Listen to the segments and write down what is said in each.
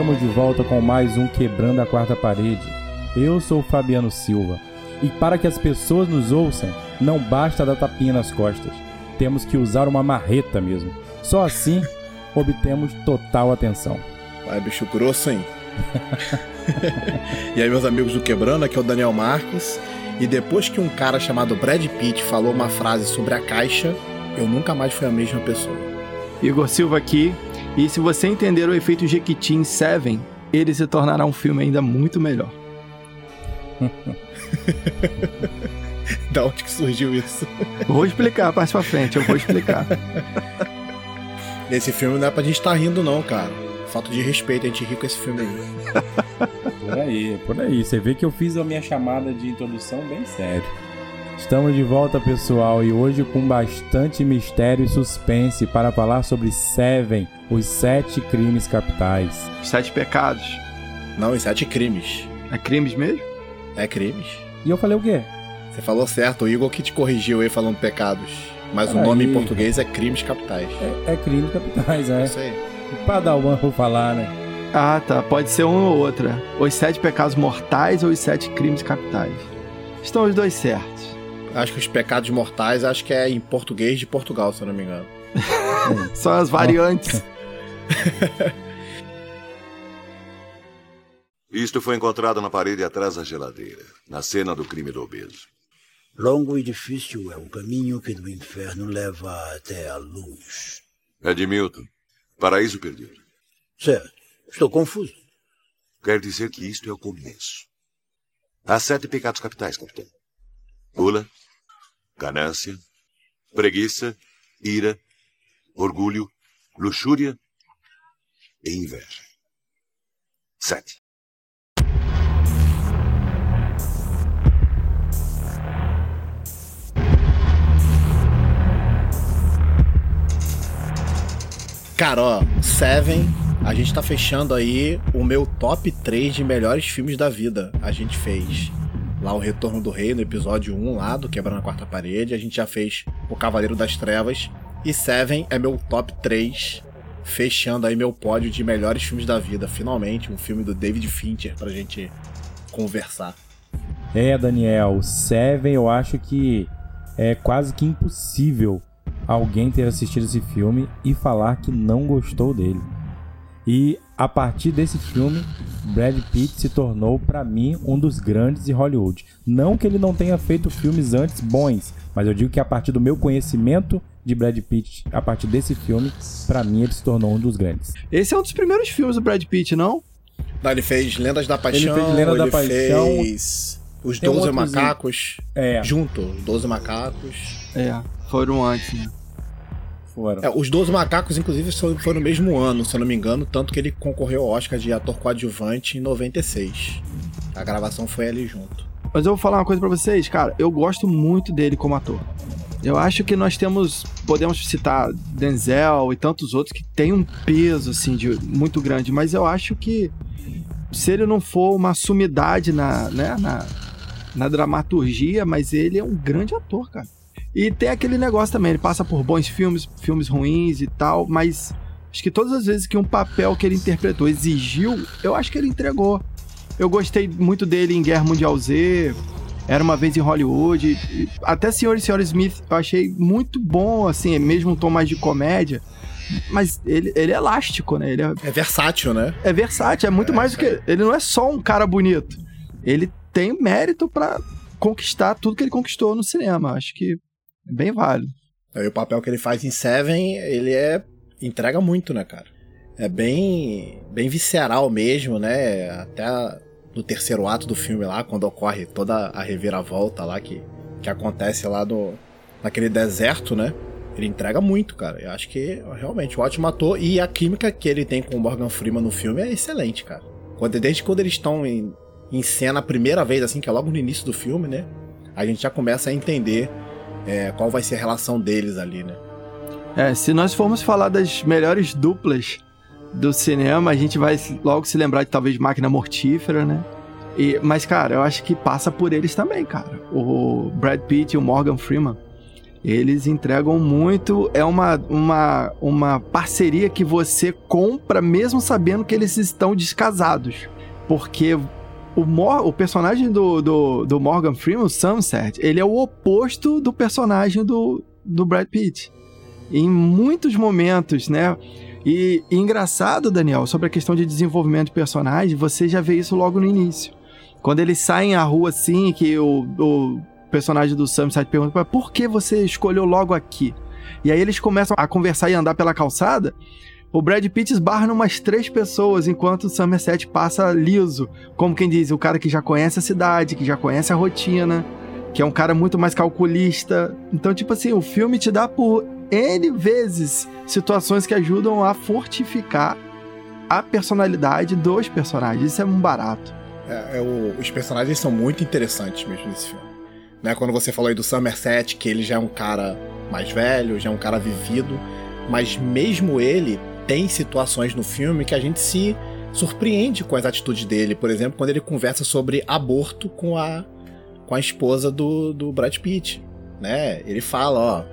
estamos de volta com mais um Quebrando a Quarta Parede. Eu sou o Fabiano Silva e para que as pessoas nos ouçam, não basta dar tapinha nas costas, temos que usar uma marreta mesmo. Só assim obtemos total atenção. Vai, bicho grosso, hein? e aí, meus amigos do Quebrando, aqui é o Daniel Marques. E depois que um cara chamado Brad Pitt falou uma frase sobre a caixa, eu nunca mais fui a mesma pessoa. Igor Silva aqui. E se você entender o efeito Jequiti em Seven, ele se tornará um filme ainda muito melhor. da onde que surgiu isso? Vou explicar, parte pra frente, eu vou explicar. Esse filme não é pra gente estar tá rindo, não, cara. Falta de respeito a gente rir com esse filme aí. por aí, por aí. Você vê que eu fiz a minha chamada de introdução bem sério. Estamos de volta, pessoal, e hoje com bastante mistério e suspense para falar sobre Seven, os sete crimes capitais. Sete pecados. Não, os sete crimes. É crimes mesmo? É crimes. E eu falei o quê? Você falou certo, o Igor que te corrigiu aí falando pecados. Mas o nome em português é crimes capitais. É, é crimes capitais, é. Isso aí. Padawan vou falar, né? Ah, tá. Pode ser uma ou outra. Os sete pecados mortais ou os sete crimes capitais. Estão os dois certos. Acho que os pecados mortais, acho que é em português de Portugal, se eu não me engano. São as variantes. Isto foi encontrado na parede atrás da geladeira, na cena do crime do obeso. Longo e difícil é o caminho que do inferno leva até a luz. É de Milton. Paraíso Perdido. Certo. Estou confuso. Quer dizer que isto é o começo. Há sete pecados capitais, capitão. Gula, ganância, preguiça, ira, orgulho, luxúria e inveja. Sete. Cara, ó, Seven, a gente tá fechando aí o meu top 3 de melhores filmes da vida. A gente fez lá o Retorno do Rei, no episódio 1 lá do Quebrando a Quarta Parede. A gente já fez o Cavaleiro das Trevas. E Seven é meu top 3, fechando aí meu pódio de melhores filmes da vida. Finalmente, um filme do David Fincher pra gente conversar. É, Daniel, Seven eu acho que é quase que impossível alguém ter assistido esse filme e falar que não gostou dele. E a partir desse filme, Brad Pitt se tornou para mim um dos grandes de Hollywood. Não que ele não tenha feito filmes antes bons, mas eu digo que a partir do meu conhecimento de Brad Pitt, a partir desse filme, para mim ele se tornou um dos grandes. Esse é um dos primeiros filmes do Brad Pitt, não? Não, ele fez Lendas da Paixão, ele fez Lendas da Paixão, fez Os Doze Macacos, é. junto, Os Doze Macacos. É, foram antes, né? Foram. É, os 12 Macacos, inclusive, foram no mesmo ano, se eu não me engano, tanto que ele concorreu ao Oscar de ator coadjuvante em 96. A gravação foi ali junto. Mas eu vou falar uma coisa para vocês, cara, eu gosto muito dele como ator. Eu acho que nós temos, podemos citar Denzel e tantos outros que tem um peso assim de, muito grande, mas eu acho que se ele não for uma sumidade na, né, na, na dramaturgia, mas ele é um grande ator, cara. E tem aquele negócio também, ele passa por bons filmes, filmes ruins e tal, mas acho que todas as vezes que um papel que ele interpretou exigiu, eu acho que ele entregou. Eu gostei muito dele em Guerra Mundial Z, Era Uma Vez em Hollywood, até Senhor e Senhora Smith eu achei muito bom, assim, mesmo um tom mais de comédia. Mas ele, ele é elástico, né? Ele é, é versátil, né? É versátil, é muito é, mais do que. Ele não é só um cara bonito. Ele tem mérito para conquistar tudo que ele conquistou no cinema. Acho que é bem válido. E o papel que ele faz em Seven, ele é. entrega muito, né, cara? É bem. bem visceral mesmo, né? Até no terceiro ato do filme lá, quando ocorre toda a reviravolta lá que, que acontece lá no, naquele deserto, né? Ele entrega muito, cara. Eu acho que realmente um ótimo ator. E a química que ele tem com o Morgan Freeman no filme é excelente, cara. Quando, desde quando eles estão em, em cena a primeira vez, assim, que é logo no início do filme, né? A gente já começa a entender é, qual vai ser a relação deles ali, né? É, se nós formos falar das melhores duplas do cinema, a gente vai logo se lembrar de talvez Máquina Mortífera, né? E, mas, cara, eu acho que passa por eles também, cara. O Brad Pitt e o Morgan Freeman. Eles entregam muito. É uma, uma, uma parceria que você compra mesmo sabendo que eles estão descasados. Porque o, Mor o personagem do, do, do Morgan Freeman, o Sunset, ele é o oposto do personagem do, do Brad Pitt. Em muitos momentos, né? E, e, engraçado, Daniel, sobre a questão de desenvolvimento de personagem, você já vê isso logo no início. Quando eles saem à rua assim, que o, o personagem do Sunset pergunta por que você escolheu logo aqui? E aí eles começam a conversar e andar pela calçada. O Brad Pitt esbarra umas três pessoas, enquanto o Somerset passa liso. Como quem diz, o cara que já conhece a cidade, que já conhece a rotina, que é um cara muito mais calculista. Então, tipo assim, o filme te dá por N vezes situações que ajudam a fortificar a personalidade dos personagens. Isso é um barato. É, é o, os personagens são muito interessantes mesmo nesse filme. Né, quando você falou aí do Somerset, que ele já é um cara mais velho, já é um cara vivido, mas mesmo ele tem situações no filme que a gente se surpreende com as atitudes dele. Por exemplo, quando ele conversa sobre aborto com a, com a esposa do, do Brad Pitt. Né? Ele fala, ó,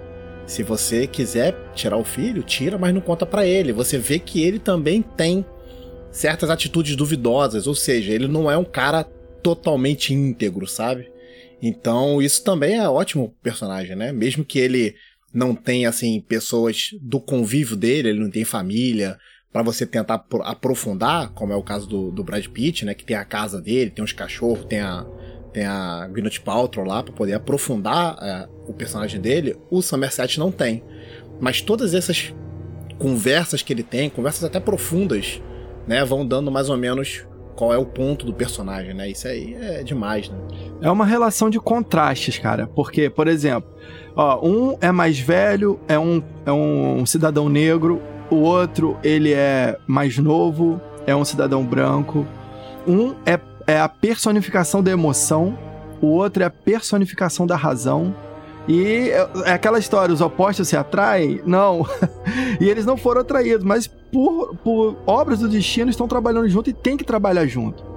se você quiser tirar o filho, tira, mas não conta para ele. Você vê que ele também tem certas atitudes duvidosas, ou seja, ele não é um cara totalmente íntegro, sabe? Então, isso também é ótimo personagem, né? Mesmo que ele não tenha, assim, pessoas do convívio dele, ele não tem família, para você tentar aprofundar, como é o caso do, do Brad Pitt, né? Que tem a casa dele, tem os cachorros, tem a, tem a Gwyneth Paltrow lá, para poder aprofundar é, o personagem dele, o Somerset não tem. Mas todas essas conversas que ele tem, conversas até profundas, né, vão dando mais ou menos qual é o ponto do personagem, né? Isso aí é demais, né? É uma relação de contrastes, cara. Porque, por exemplo, ó, um é mais velho, é um, é um cidadão negro, o outro, ele é mais novo, é um cidadão branco. Um é, é a personificação da emoção, o outro é a personificação da razão. E é aquela história, os opostos se atraem? Não. e eles não foram atraídos, mas por, por obras do destino estão trabalhando junto e tem que trabalhar junto.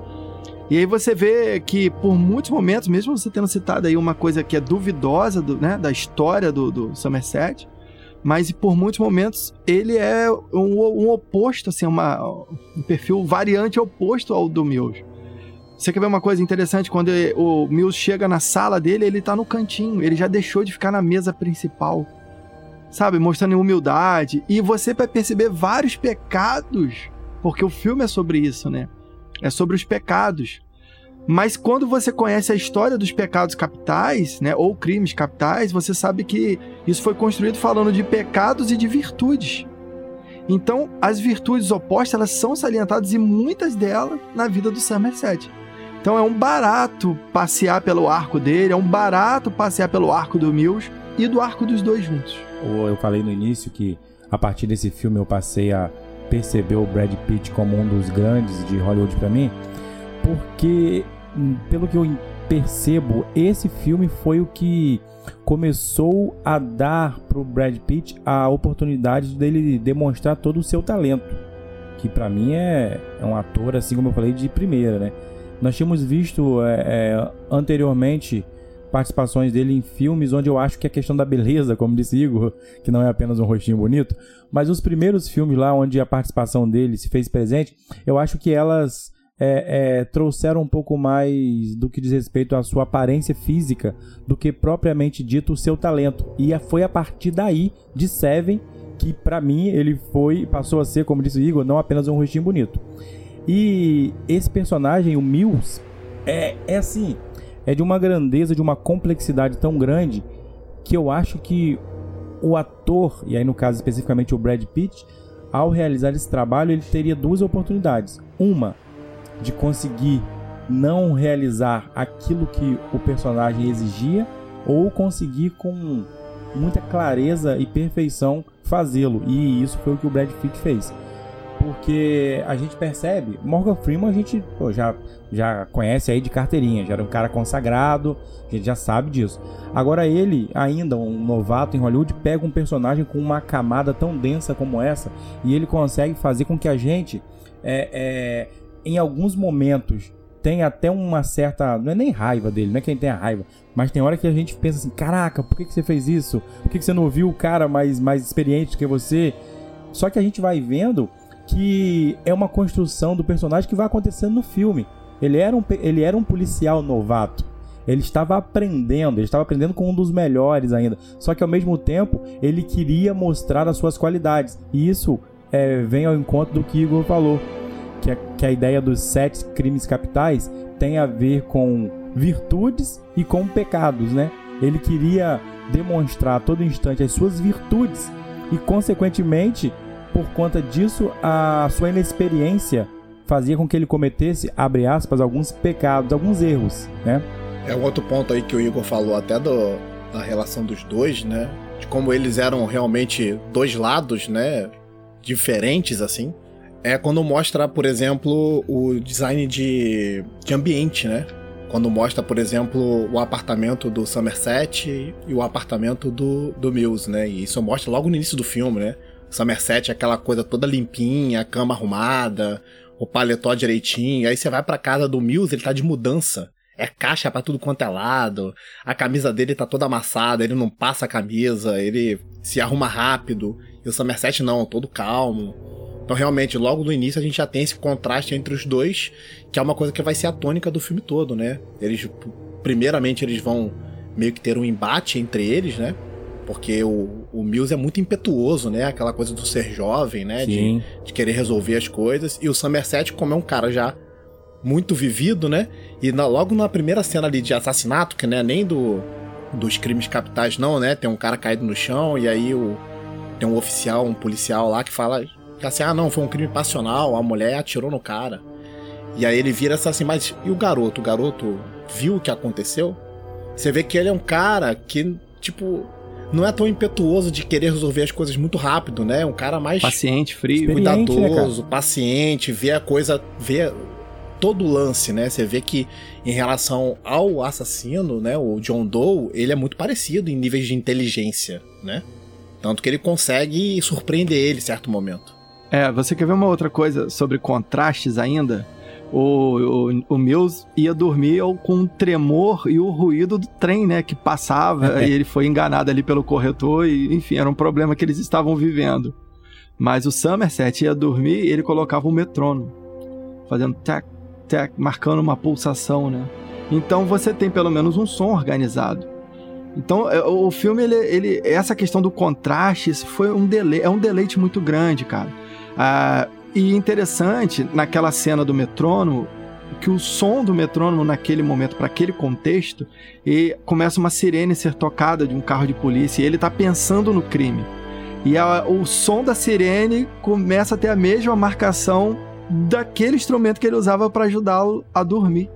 E aí você vê que por muitos momentos, mesmo você tendo citado aí uma coisa que é duvidosa do, né, da história do, do Somerset, mas por muitos momentos ele é um, um oposto, assim, uma, um perfil variante oposto ao do Mills. Você quer ver uma coisa interessante? Quando o Mills chega na sala dele, ele tá no cantinho. Ele já deixou de ficar na mesa principal. Sabe? Mostrando humildade. E você vai perceber vários pecados. Porque o filme é sobre isso, né? É sobre os pecados. Mas quando você conhece a história dos pecados capitais, né, ou crimes capitais, você sabe que isso foi construído falando de pecados e de virtudes. Então, as virtudes opostas, elas são salientadas e muitas delas na vida do Somerset. Então é um barato passear pelo arco dele, é um barato passear pelo arco do Mills e do arco dos dois juntos. Eu falei no início que a partir desse filme eu passei a perceber o Brad Pitt como um dos grandes de Hollywood para mim, porque hum, pelo que eu percebo, esse filme foi o que começou a dar pro Brad Pitt a oportunidade dele demonstrar todo o seu talento, que para mim é, é um ator assim como eu falei de primeira, né? Nós tínhamos visto é, é, anteriormente participações dele em filmes onde eu acho que a questão da beleza, como disse Igor, que não é apenas um rostinho bonito, mas os primeiros filmes lá onde a participação dele se fez presente, eu acho que elas é, é, trouxeram um pouco mais do que diz respeito à sua aparência física do que propriamente dito o seu talento. E foi a partir daí, de Seven, que para mim ele foi passou a ser, como disse Igor, não apenas um rostinho bonito. E esse personagem, o Mills, é, é assim, é de uma grandeza, de uma complexidade tão grande que eu acho que o ator, e aí no caso especificamente o Brad Pitt, ao realizar esse trabalho, ele teria duas oportunidades. Uma, de conseguir não realizar aquilo que o personagem exigia, ou conseguir com muita clareza e perfeição fazê-lo. E isso foi o que o Brad Pitt fez. Porque a gente percebe, Morgan Freeman a gente pô, já, já conhece aí de carteirinha, já era um cara consagrado, a gente já sabe disso. Agora ele, ainda um novato em Hollywood, pega um personagem com uma camada tão densa como essa e ele consegue fazer com que a gente, é, é, em alguns momentos, tenha até uma certa. Não é nem raiva dele, não é quem tem a raiva. Mas tem hora que a gente pensa assim: caraca, por que, que você fez isso? Por que, que você não ouviu o cara mais, mais experiente que você? Só que a gente vai vendo que é uma construção do personagem que vai acontecendo no filme. Ele era um, ele era um policial novato. Ele estava aprendendo, ele estava aprendendo com um dos melhores ainda. Só que ao mesmo tempo, ele queria mostrar as suas qualidades. E isso é, vem ao encontro do que Igor falou. Que a, que a ideia dos sete crimes capitais tem a ver com virtudes e com pecados, né? Ele queria demonstrar a todo instante as suas virtudes e, consequentemente, por conta disso, a sua inexperiência fazia com que ele cometesse, abre aspas, alguns pecados, alguns erros, né? É um outro ponto aí que o Igor falou até do, da relação dos dois, né? De como eles eram realmente dois lados, né? Diferentes, assim. É quando mostra, por exemplo, o design de, de ambiente, né? Quando mostra, por exemplo, o apartamento do Somerset e o apartamento do, do Mills, né? E isso mostra logo no início do filme, né? Somerset é aquela coisa toda limpinha, cama arrumada, o paletó direitinho. Aí você vai pra casa do Mills, ele tá de mudança. É caixa para tudo quanto é lado. A camisa dele tá toda amassada, ele não passa a camisa, ele se arruma rápido. E o Somerset não, todo calmo. Então, realmente, logo no início a gente já tem esse contraste entre os dois, que é uma coisa que vai ser a tônica do filme todo, né? Eles, primeiramente, eles vão meio que ter um embate entre eles, né? Porque o, o Mills é muito impetuoso, né? Aquela coisa do ser jovem, né? De, de, querer resolver as coisas. E o Somerset, como é um cara já muito vivido, né? E na, logo na primeira cena ali de assassinato, que não é nem do, dos crimes capitais, não, né? Tem um cara caído no chão e aí o, tem um oficial, um policial lá que fala que assim, ah, não, foi um crime passional, a mulher atirou no cara. E aí ele vira assim, mas e o garoto? O garoto viu o que aconteceu? Você vê que ele é um cara que, tipo, não é tão impetuoso de querer resolver as coisas muito rápido, né? Um cara mais paciente, frio, né, cuidadoso, né, paciente, vê a coisa, vê todo o lance, né? Você vê que em relação ao assassino, né, o John Doe, ele é muito parecido em níveis de inteligência, né? Tanto que ele consegue surpreender ele em certo momento. É, você quer ver uma outra coisa sobre contrastes ainda? O, o, o Mills ia dormir com o tremor e o ruído do trem, né? Que passava e ele foi enganado ali pelo corretor e, enfim, era um problema que eles estavam vivendo. Mas o Somerset ia dormir e ele colocava o metrônomo, fazendo tac, tac, marcando uma pulsação, né? Então você tem pelo menos um som organizado. Então, é, o filme, ele, ele, essa questão do contraste foi um deleite, é um deleite muito grande, cara. Ah, e interessante, naquela cena do metrônomo, que o som do metrônomo naquele momento, para aquele contexto, e começa uma sirene ser tocada de um carro de polícia e ele tá pensando no crime. E a, o som da sirene começa a ter a mesma marcação daquele instrumento que ele usava para ajudá-lo a dormir.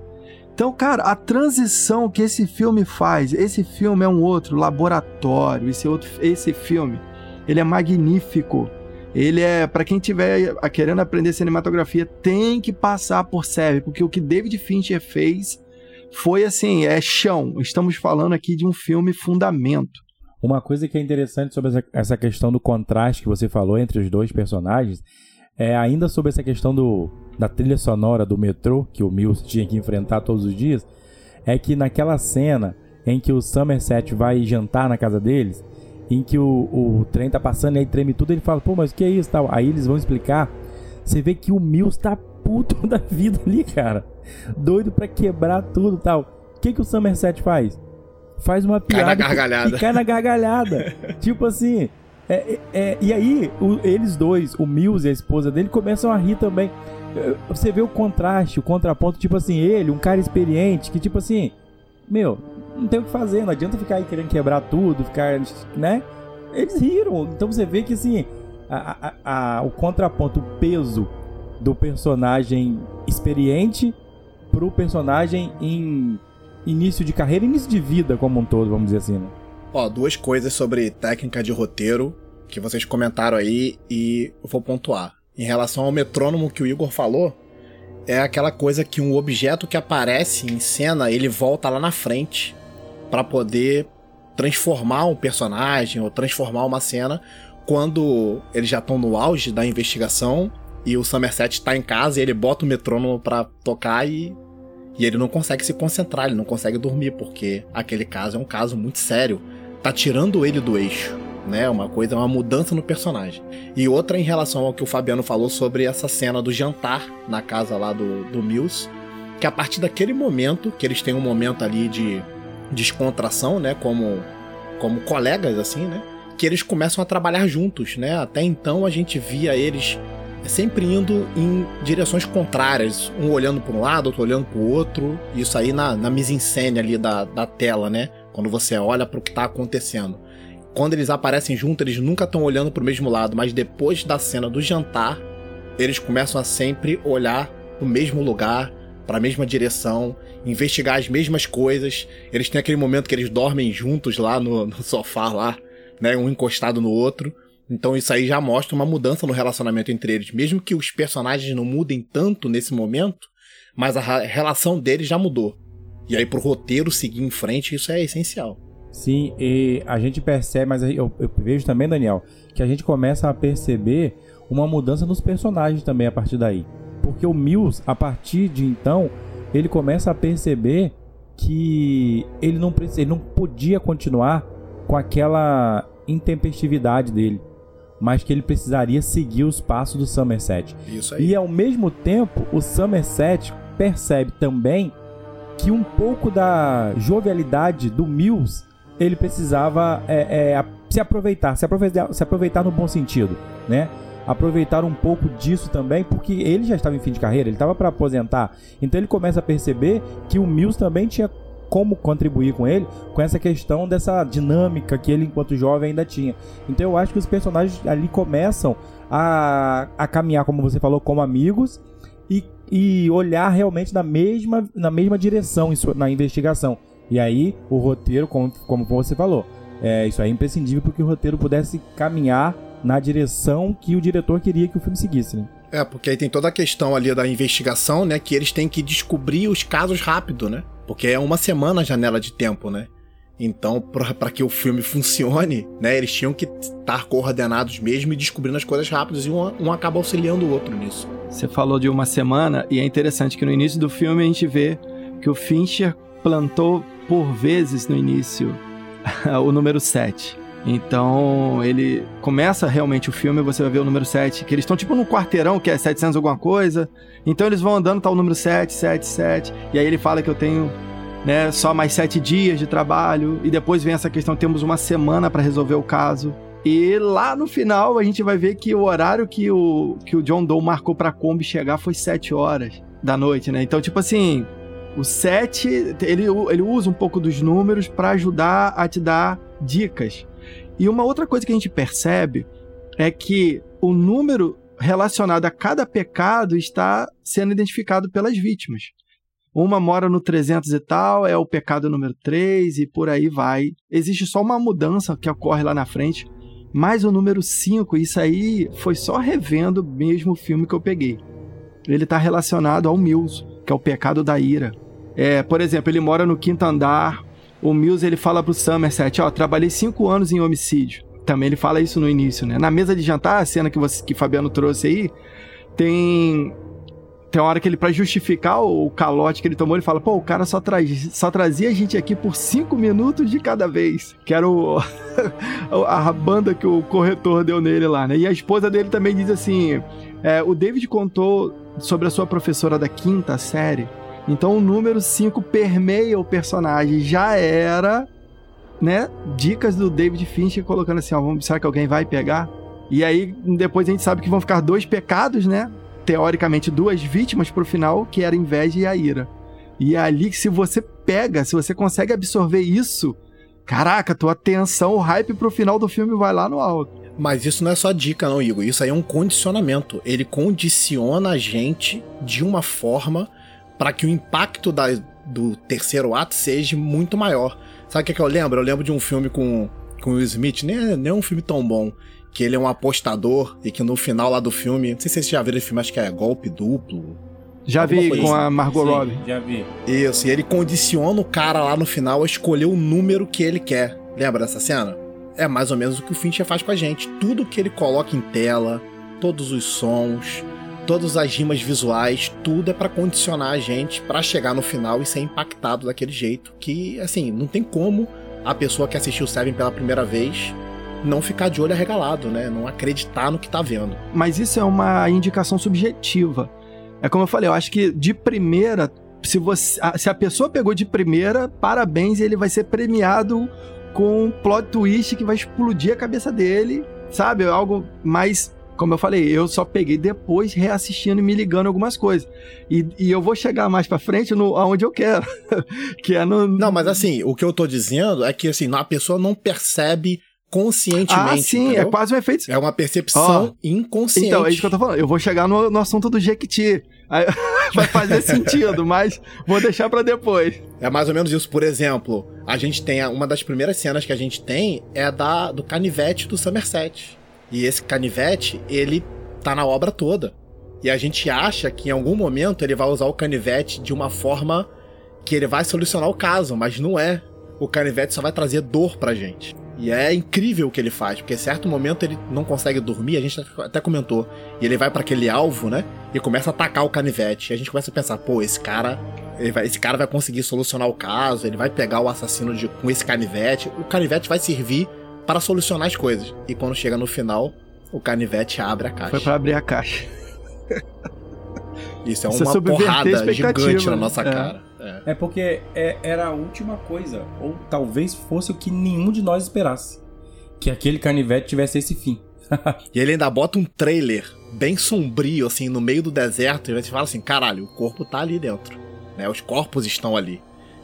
Então, cara, a transição que esse filme faz, esse filme é um outro laboratório, esse outro esse filme, ele é magnífico ele é, para quem tiver querendo aprender cinematografia, tem que passar por Seven, porque o que David Fincher fez foi assim, é chão. Estamos falando aqui de um filme fundamento. Uma coisa que é interessante sobre essa questão do contraste que você falou entre os dois personagens é ainda sobre essa questão do, da trilha sonora do metrô que o Mills tinha que enfrentar todos os dias, é que naquela cena em que o Somerset vai jantar na casa deles, em que o, o trem tá passando e aí treme tudo, ele fala, pô, mas o que é isso tal? Aí eles vão explicar. Você vê que o Mills tá puto da vida ali, cara. Doido para quebrar tudo tal. O que, que o Somerset faz? Faz uma piada. Cai na gargalhada. Cai na gargalhada. tipo assim. É, é, é, e aí, o, eles dois, o Mills e a esposa dele, começam a rir também. Você vê o contraste, o contraponto, tipo assim, ele, um cara experiente, que tipo assim, meu, não tem o que fazer, não adianta ficar aí querendo quebrar tudo, ficar, né? Eles riram. Então você vê que assim, a, a, a, o contraponto, o peso do personagem experiente pro personagem em início de carreira, início de vida como um todo, vamos dizer assim, né? Ó, duas coisas sobre técnica de roteiro que vocês comentaram aí e eu vou pontuar. em relação ao metrônomo que o Igor falou, é aquela coisa que um objeto que aparece em cena, ele volta lá na frente para poder transformar um personagem ou transformar uma cena quando eles já estão no auge da investigação e o Somerset tá em casa e ele bota o metrônomo para tocar e e ele não consegue se concentrar, ele não consegue dormir porque aquele caso é um caso muito sério, tá tirando ele do eixo né? Uma coisa, uma mudança no personagem. E outra em relação ao que o Fabiano falou sobre essa cena do jantar na casa lá do, do Mills, que a partir daquele momento, que eles têm um momento ali de descontração, né? Como, como colegas, assim, né? Que eles começam a trabalhar juntos, né? Até então a gente via eles sempre indo em direções contrárias, um olhando para um lado, outro olhando para o outro. Isso aí na, na mise-en-scène ali da, da tela, né? Quando você olha para o que está acontecendo quando eles aparecem juntos, eles nunca estão olhando para o mesmo lado, mas depois da cena do jantar, eles começam a sempre olhar o mesmo lugar, para a mesma direção, investigar as mesmas coisas. Eles têm aquele momento que eles dormem juntos lá no, no sofá lá, né, um encostado no outro. Então isso aí já mostra uma mudança no relacionamento entre eles, mesmo que os personagens não mudem tanto nesse momento, mas a relação deles já mudou. E aí pro roteiro seguir em frente, isso é essencial. Sim, e a gente percebe, mas eu, eu, vejo também, Daniel, que a gente começa a perceber uma mudança nos personagens também a partir daí. Porque o Mills, a partir de então, ele começa a perceber que ele não, ele não podia continuar com aquela intempestividade dele, mas que ele precisaria seguir os passos do Somerset. Isso aí. E ao mesmo tempo, o Somerset percebe também que um pouco da jovialidade do Mills ele precisava é, é, se aproveitar, se aproveitar, se aproveitar no bom sentido, né? Aproveitar um pouco disso também, porque ele já estava em fim de carreira, ele estava para aposentar. Então ele começa a perceber que o Mills também tinha como contribuir com ele, com essa questão dessa dinâmica que ele, enquanto jovem, ainda tinha. Então eu acho que os personagens ali começam a, a caminhar, como você falou, como amigos e, e olhar realmente na mesma, na mesma direção na investigação. E aí, o roteiro, como, como você falou, é, isso é imprescindível para que o roteiro pudesse caminhar na direção que o diretor queria que o filme seguisse, né? É, porque aí tem toda a questão ali da investigação, né? Que eles têm que descobrir os casos rápido, né? Porque é uma semana a janela de tempo, né? Então, para que o filme funcione, né? Eles tinham que estar coordenados mesmo e descobrindo as coisas rápidas e um, um acaba auxiliando o outro nisso. Você falou de uma semana e é interessante que no início do filme a gente vê que o Fincher plantou por vezes no início o número 7. Então, ele começa realmente o filme, você vai ver o número 7, que eles estão tipo num quarteirão, que é 700 alguma coisa. Então, eles vão andando, tá o número 7, 7, 7. E aí ele fala que eu tenho né, só mais 7 dias de trabalho. E depois vem essa questão, temos uma semana para resolver o caso. E lá no final, a gente vai ver que o horário que o, que o John Doe marcou pra Kombi chegar foi 7 horas da noite, né? Então, tipo assim, o 7, ele, ele usa um pouco dos números para ajudar a te dar dicas. E uma outra coisa que a gente percebe é que o número relacionado a cada pecado está sendo identificado pelas vítimas. Uma mora no 300 e tal, é o pecado número 3 e por aí vai. Existe só uma mudança que ocorre lá na frente, mas o número 5, isso aí foi só revendo mesmo o filme que eu peguei. Ele está relacionado ao Mills, que é o pecado da ira. É, por exemplo, ele mora no quinto andar. O Mills ele fala pro Somerset, ó, trabalhei cinco anos em homicídio. Também ele fala isso no início, né? Na mesa de jantar, a cena que você que Fabiano trouxe aí, tem tem uma hora que ele, para justificar o calote que ele tomou, ele fala: pô, o cara só, só trazia a gente aqui por cinco minutos de cada vez. Que era a banda que o corretor deu nele lá, né? E a esposa dele também diz assim: é, o David contou sobre a sua professora da quinta série então o número 5 permeia o personagem. Já era, né? Dicas do David Fincher colocando assim, ó, vamos, será que alguém vai pegar? E aí depois a gente sabe que vão ficar dois pecados, né? Teoricamente duas vítimas pro final, que era a inveja e a ira. E é ali que se você pega, se você consegue absorver isso, caraca, tua atenção, o hype pro final do filme vai lá no alto. Mas isso não é só dica, não, Igor. Isso aí é um condicionamento. Ele condiciona a gente de uma forma para que o impacto da, do terceiro ato seja muito maior. Sabe o que, é que eu lembro? Eu lembro de um filme com, com o Will Smith, nem, nem é um filme tão bom, que ele é um apostador e que no final lá do filme, não sei se vocês já viram esse filme, acho que é Golpe Duplo. Já vi coisa com assim. a Margot Sim, Robbie. Já vi. Isso, e ele condiciona o cara lá no final a escolher o número que ele quer. Lembra dessa cena? É mais ou menos o que o Fincher faz com a gente. Tudo que ele coloca em tela, todos os sons, todas as rimas visuais, tudo é pra condicionar a gente pra chegar no final e ser impactado daquele jeito. Que, assim, não tem como a pessoa que assistiu Seven pela primeira vez não ficar de olho arregalado, né? Não acreditar no que tá vendo. Mas isso é uma indicação subjetiva. É como eu falei, eu acho que de primeira, se, você, se a pessoa pegou de primeira, parabéns, ele vai ser premiado com um plot twist que vai explodir a cabeça dele, sabe? É Algo mais. Como eu falei, eu só peguei depois reassistindo e me ligando algumas coisas. E, e eu vou chegar mais pra frente no, aonde eu quero. que é no. Não, mas assim, o que eu tô dizendo é que assim, a pessoa não percebe conscientemente. Ah, sim, entendeu? é quase um efeito. É uma percepção inconsciente. Então, é isso que eu tô falando. Eu vou chegar no, no assunto do Jequiti. Aí, vai fazer sentido, mas vou deixar pra depois. É mais ou menos isso. Por exemplo, a gente tem uma das primeiras cenas que a gente tem é a da do canivete do Somerset. E esse canivete, ele tá na obra toda. E a gente acha que em algum momento ele vai usar o canivete de uma forma que ele vai solucionar o caso, mas não é. O canivete só vai trazer dor pra gente. E é incrível o que ele faz, porque em certo momento ele não consegue dormir, a gente até comentou. E ele vai pra aquele alvo, né? E começa a atacar o canivete. E a gente começa a pensar, pô, esse cara vai- esse cara vai conseguir solucionar o caso, ele vai pegar o assassino de- com esse canivete. O canivete vai servir para solucionar as coisas. E quando chega no final, o canivete abre a caixa. Foi pra abrir a caixa. Isso é Isso uma porrada gigante na né? nossa É. cara. É. É porque é- era a última coisa, ou talvez fosse o que nenhum de nós esperasse. Que aquele canivete tivesse esse fim. E ele ainda bota um trailer bem sombrio, assim, no meio do deserto. E a gente fala assim: caralho, o corpo tá ali dentro. Né? Os corpos estão ali.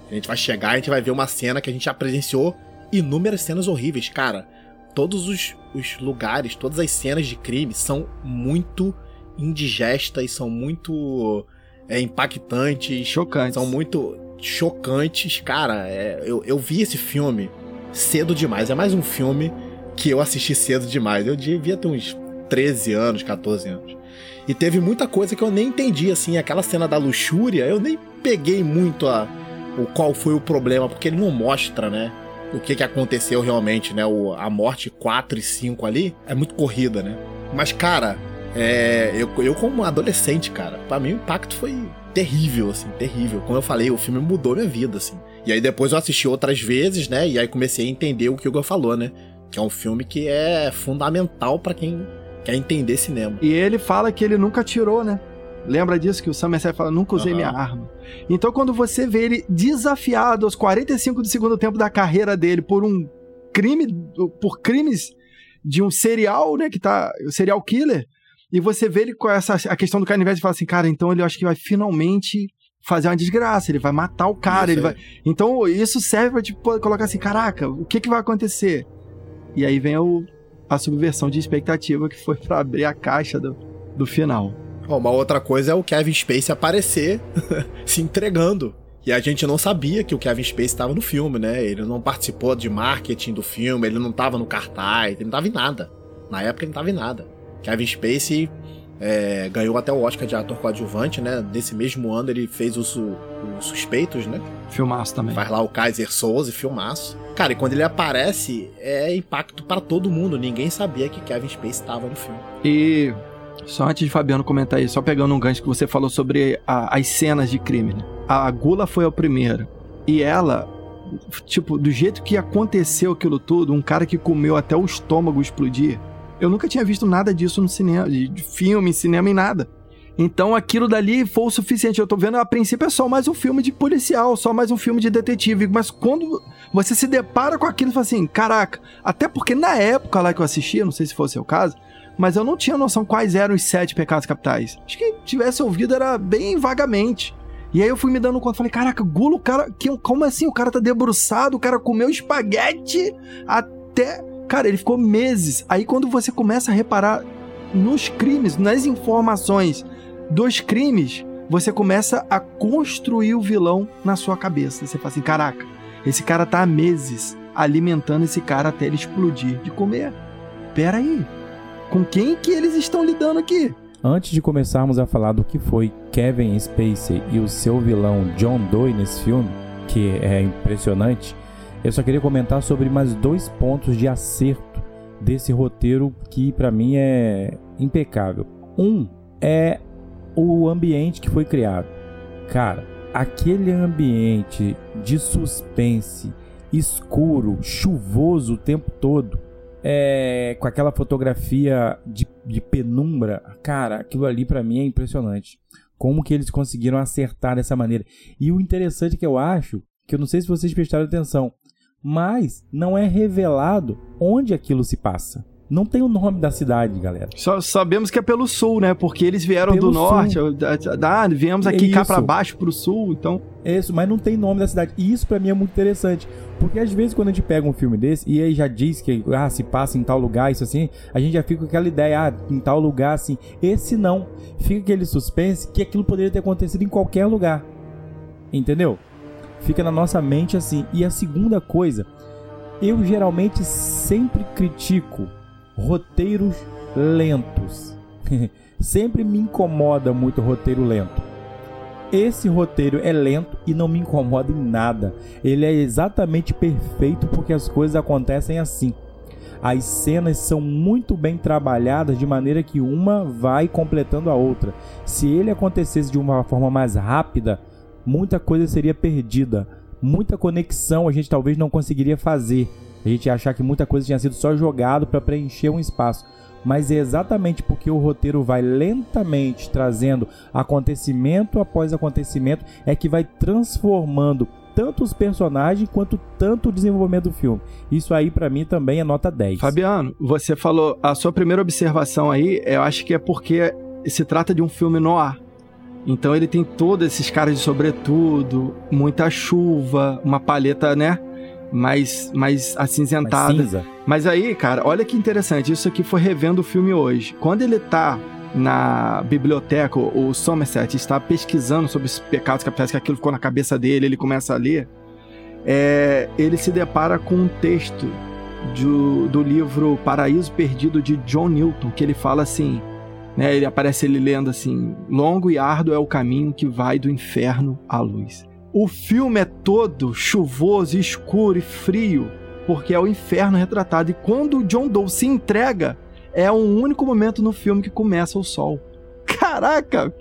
A gente vai chegar e a gente vai ver uma cena que a gente já presenciou inúmeras cenas horríveis. Cara, todos os, os lugares, todas as cenas de crime são muito indigestas, são muito é, impactantes, Chocante. são muito chocantes. Cara, é, eu, eu vi esse filme cedo demais. É mais um filme que eu assisti cedo demais. Eu devia ter uns 13 anos, 14 anos. E teve muita coisa que eu nem entendi, assim, aquela cena da luxúria, eu nem peguei muito a, o qual foi o problema, porque ele não mostra, né? O que, que aconteceu realmente, né? O, a morte 4 e 5 ali é muito corrida, né? Mas, cara, é, eu, eu como adolescente, cara, pra mim o impacto foi terrível, assim, terrível. Como eu falei, o filme mudou minha vida, assim. E aí depois eu assisti outras vezes, né? E aí comecei a entender o que o Hugo falou, né? Que é um filme que é fundamental pra quem quer entender cinema. E ele fala que ele nunca atirou, né? Lembra disso que o Somerset fala, nunca usei Aham. minha arma. Então quando você vê ele desafiado aos 45 do segundo tempo da carreira dele por um crime, por crimes de um serial, né, que tá, o serial killer, e você vê ele com essa a questão do canivete e fala assim, cara, então ele acho que vai finalmente fazer uma desgraça, ele vai matar o cara, ele vai então isso serve pra tipo, colocar assim, caraca, o que que vai acontecer? E aí vem o, a subversão de expectativa que foi pra abrir a caixa do, do final. Bom, Uma outra coisa é o Kevin Spacey aparecer se entregando. E a gente não sabia que o Kevin Spacey estava no filme, né? Ele não participou de marketing do filme, ele não estava no cartaz, ele não estava em nada. Na época ele não estava em nada. Kevin Spacey é, ganhou até o Oscar de ator coadjuvante, né? Nesse mesmo ano ele fez os Su- os Suspeitos, né? Filmaço também. Faz lá o Kaiser Souza, filmaço. Cara, e quando ele aparece, é impacto para todo mundo. Ninguém sabia que Kevin Spacey estava no filme. E só antes de Fabiano comentar aí, só pegando um gancho que você falou sobre a- as cenas de crime, né? A Gula foi a primeira. E ela, tipo, do jeito que aconteceu aquilo tudo, um cara que comeu até o estômago explodir. Eu nunca tinha visto nada disso no cinema, de filme, cinema e nada. Então aquilo dali foi o suficiente. Eu tô vendo, a princípio é só mais um filme de policial, só mais um filme de detetive. Mas quando você se depara com aquilo, você fala assim: caraca, até porque na época lá que eu assistia, não sei se foi o caso, mas eu não tinha noção quais eram os sete pecados capitais. Acho que tivesse ouvido era bem vagamente. E aí eu fui me dando conta, falei, caraca, Gulo, o cara, que, como assim? O cara tá debruçado, o cara comeu espaguete até... Cara, ele ficou meses. Aí quando você começa a reparar nos crimes, nas informações dos crimes, você começa a construir o vilão na sua cabeça. Você fala assim, caraca, esse cara tá há meses alimentando esse cara até ele explodir de comer. Pera aí, com quem que eles estão lidando aqui? Antes de começarmos a falar do que foi Kevin Spacey e o seu vilão John Doe nesse filme, que é impressionante, eu só queria comentar sobre mais dois pontos de acerto desse roteiro que para mim é impecável. Um é o ambiente que foi criado. Cara, aquele ambiente de suspense, escuro, chuvoso o tempo todo, é, com aquela fotografia de, de penumbra, cara, aquilo ali para mim é impressionante. Como que eles conseguiram acertar dessa maneira. E o interessante que eu acho, que eu não sei se vocês prestaram atenção, mas não é revelado onde aquilo se passa. Não tem o nome da cidade, galera. Só sabemos que é pelo sul, né? Porque eles vieram pelo do norte. Ah, viemos aqui isso. cá para baixo pro sul, então. Isso, mas não tem nome da cidade. E isso para mim é muito interessante. Porque às vezes quando a gente pega um filme desse e aí já diz que ah, se passa em tal lugar, isso assim, a gente já fica com aquela ideia, ah, em tal lugar assim. Esse não. Fica aquele suspense que aquilo poderia ter acontecido em qualquer lugar. Entendeu? Fica na nossa mente assim. E a segunda coisa, eu geralmente sempre critico roteiros lentos. Sempre me incomoda muito roteiro lento. Esse roteiro é lento e não me incomoda em nada. Ele é exatamente perfeito porque as coisas acontecem assim. As cenas são muito bem trabalhadas de maneira que uma vai completando a outra. Se ele acontecesse de uma forma mais rápida, muita coisa seria perdida. Muita conexão a gente talvez não conseguiria fazer a gente ia achar que muita coisa tinha sido só jogado para preencher um espaço. Mas é exatamente porque o roteiro vai lentamente trazendo acontecimento após acontecimento é que vai transformando tanto os personagens quanto tanto o desenvolvimento do filme. Isso aí para mim também é nota 10. Fabiano, você falou a sua primeira observação aí, eu acho que é porque se trata de um filme no ar. Então ele tem todos esses caras de sobretudo, muita chuva, uma paleta, né? Mais, mais acinzentada. Mais cinza. Mas aí, cara, olha que interessante. Isso aqui foi revendo o filme hoje. Quando ele tá na biblioteca, o Somerset está pesquisando sobre os pecados capitais, que aquilo ficou na cabeça dele, ele começa a ler. É, ele se depara com um texto do, do livro Paraíso Perdido de John Newton, que ele fala assim. Né, ele aparece ele lendo assim: Longo e árduo é o caminho que vai do inferno à luz. O filme é todo chuvoso, escuro e frio, porque é o inferno retratado. E quando o John Doe se entrega, é o único momento no filme que começa o sol. Caraca!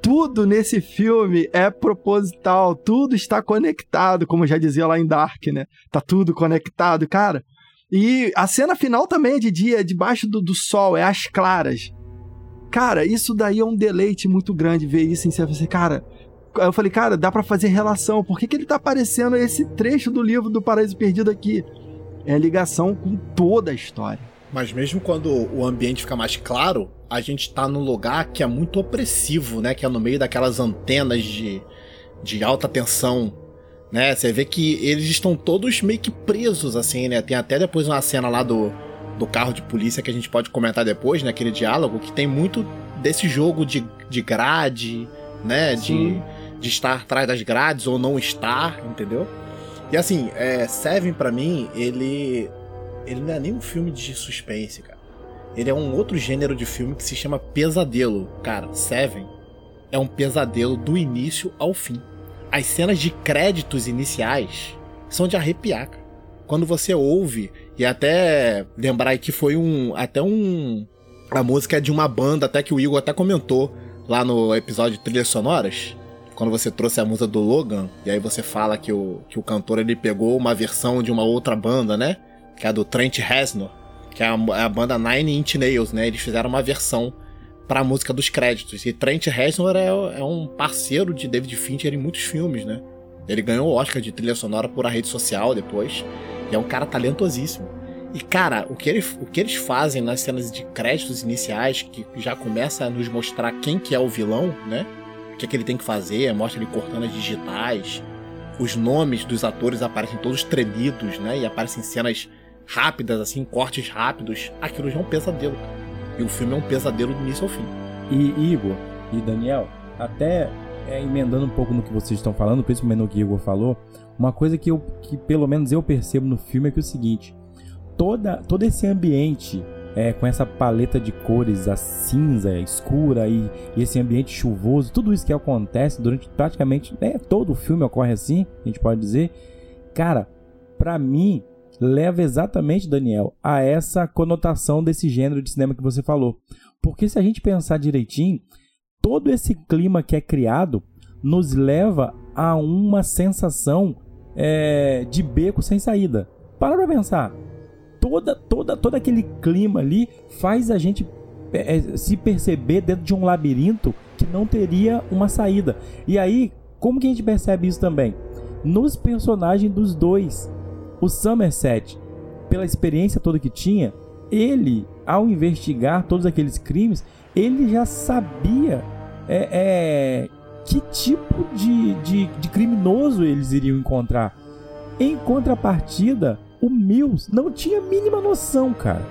Tudo nesse filme é proposital, tudo está conectado, como já dizia lá em Dark, né? Tá tudo conectado, cara. E a cena final também é de dia, é debaixo do, do sol, é às claras. Cara, isso daí é um deleite muito grande ver isso em você, cara Aí eu falei, cara, dá para fazer relação. Por que, que ele tá aparecendo esse trecho do livro do Paraíso Perdido aqui? É a ligação com toda a história. Mas mesmo quando o ambiente fica mais claro, a gente tá num lugar que é muito opressivo, né? Que é no meio daquelas antenas de, de alta tensão, né? Você vê que eles estão todos meio que presos, assim, né? Tem até depois uma cena lá do, do carro de polícia que a gente pode comentar depois, né? Aquele diálogo que tem muito desse jogo de, de grade, né? Sim. De de estar atrás das grades ou não estar, entendeu? E assim, é, Seven para mim, ele ele não é nem um filme de suspense, cara. Ele é um outro gênero de filme que se chama pesadelo. Cara, Seven é um pesadelo do início ao fim. As cenas de créditos iniciais são de arrepiar, cara. Quando você ouve, e até lembrar que foi um. Até um. A música é de uma banda, até que o Igor até comentou lá no episódio de Trilhas Sonoras quando você trouxe a música do Logan, e aí você fala que o, que o cantor ele pegou uma versão de uma outra banda, né? Que é a do Trent Reznor, que é a, é a banda Nine Inch Nails, né? Eles fizeram uma versão para a música dos créditos. E Trent Reznor é, é um parceiro de David Fincher em muitos filmes, né? Ele ganhou o Oscar de trilha sonora por a rede social depois. E é um cara talentosíssimo. E, cara, o que, ele, o que eles fazem nas cenas de créditos iniciais, que já começa a nos mostrar quem que é o vilão, né? O que, é que ele tem que fazer, mostra ele cortando as digitais. Os nomes dos atores aparecem todos tremidos, né? E aparecem cenas rápidas, assim, cortes rápidos. Aquilo já é um pesadelo. E o filme é um pesadelo do início ao fim. E Igor e Daniel, até é, emendando um pouco no que vocês estão falando, principalmente no que Igor falou, uma coisa que, eu, que pelo menos eu percebo no filme é que é o seguinte: toda, todo esse ambiente é, com essa paleta de cores, a cinza escura e, e, esse ambiente chuvoso, tudo isso que acontece durante praticamente né, todo o filme ocorre assim, a gente pode dizer. Cara, para mim, leva exatamente, Daniel, a essa conotação desse gênero de cinema que você falou. Porque se a gente pensar direitinho, todo esse clima que é criado nos leva a uma sensação é, de beco sem saída. Para pra pensar toda, toda, todo aquele clima ali faz a gente é, se perceber dentro de um labirinto que não teria uma saída. E aí, como que a gente percebe isso também? Nos personagens dos dois. O Somerset, pela experiência toda que tinha, ele, ao investigar todos aqueles crimes, ele já sabia é, é, que tipo de, de, de criminoso eles iriam encontrar. Em contrapartida, o Mills não tinha a mínima noção, cara.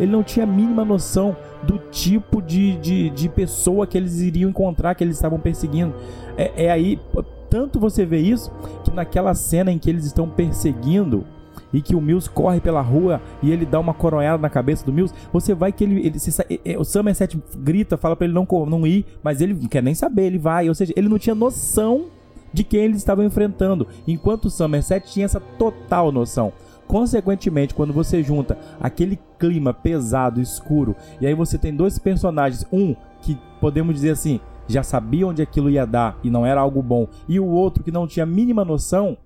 Ele não tinha a mínima noção do tipo de, de, de pessoa que eles iriam encontrar, que eles estavam perseguindo. É, é aí, tanto você vê isso, que naquela cena em que eles estão perseguindo e que o Mills corre pela rua e ele dá uma coronhada na cabeça do Mills, você vai que ele, ele se, o Somerset grita, fala para ele não, não ir, mas ele não quer nem saber, ele vai, ou seja, ele não tinha noção de quem eles estavam enfrentando, enquanto o Somerset tinha essa total noção. Consequentemente, quando você junta aquele clima pesado, escuro, e aí você tem dois personagens, um que podemos dizer assim, já sabia onde aquilo ia dar e não era algo bom, e o outro que não tinha a mínima noção,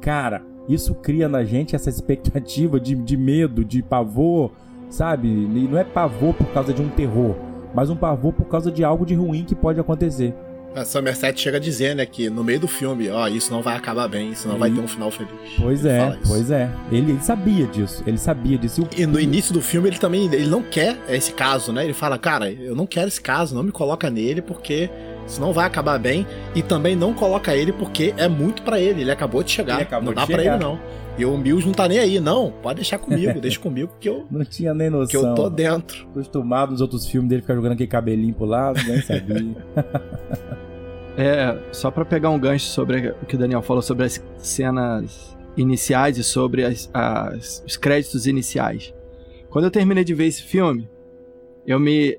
cara, isso cria na gente essa expectativa de, de medo, de pavor, sabe? E não é pavor por causa de um terror, mas um pavor por causa de algo de ruim que pode acontecer. A Somerset chega a dizer, né, que no meio do filme, ó, isso não vai acabar bem, isso não e... vai ter um final feliz. Pois ele é, pois é. Ele, ele, sabia disso, ele sabia disso. E no início do filme ele também, ele não quer esse caso, né? Ele fala, cara, eu não quero esse caso, não me coloca nele porque isso não vai acabar bem. E também não coloca ele porque é muito para ele, ele acabou de chegar, acabou não dá para ele não. E o Mills não tá nem aí, não. Pode deixar comigo, deixa comigo que eu. Não tinha nem noção. Que eu tô dentro. Acostumado nos outros filmes dele ficar jogando aquele cabelinho pro lado, nem sabia. É, só para pegar um gancho sobre o que o Daniel falou sobre as cenas iniciais e sobre as, as, os créditos iniciais. Quando eu terminei de ver esse filme, eu me.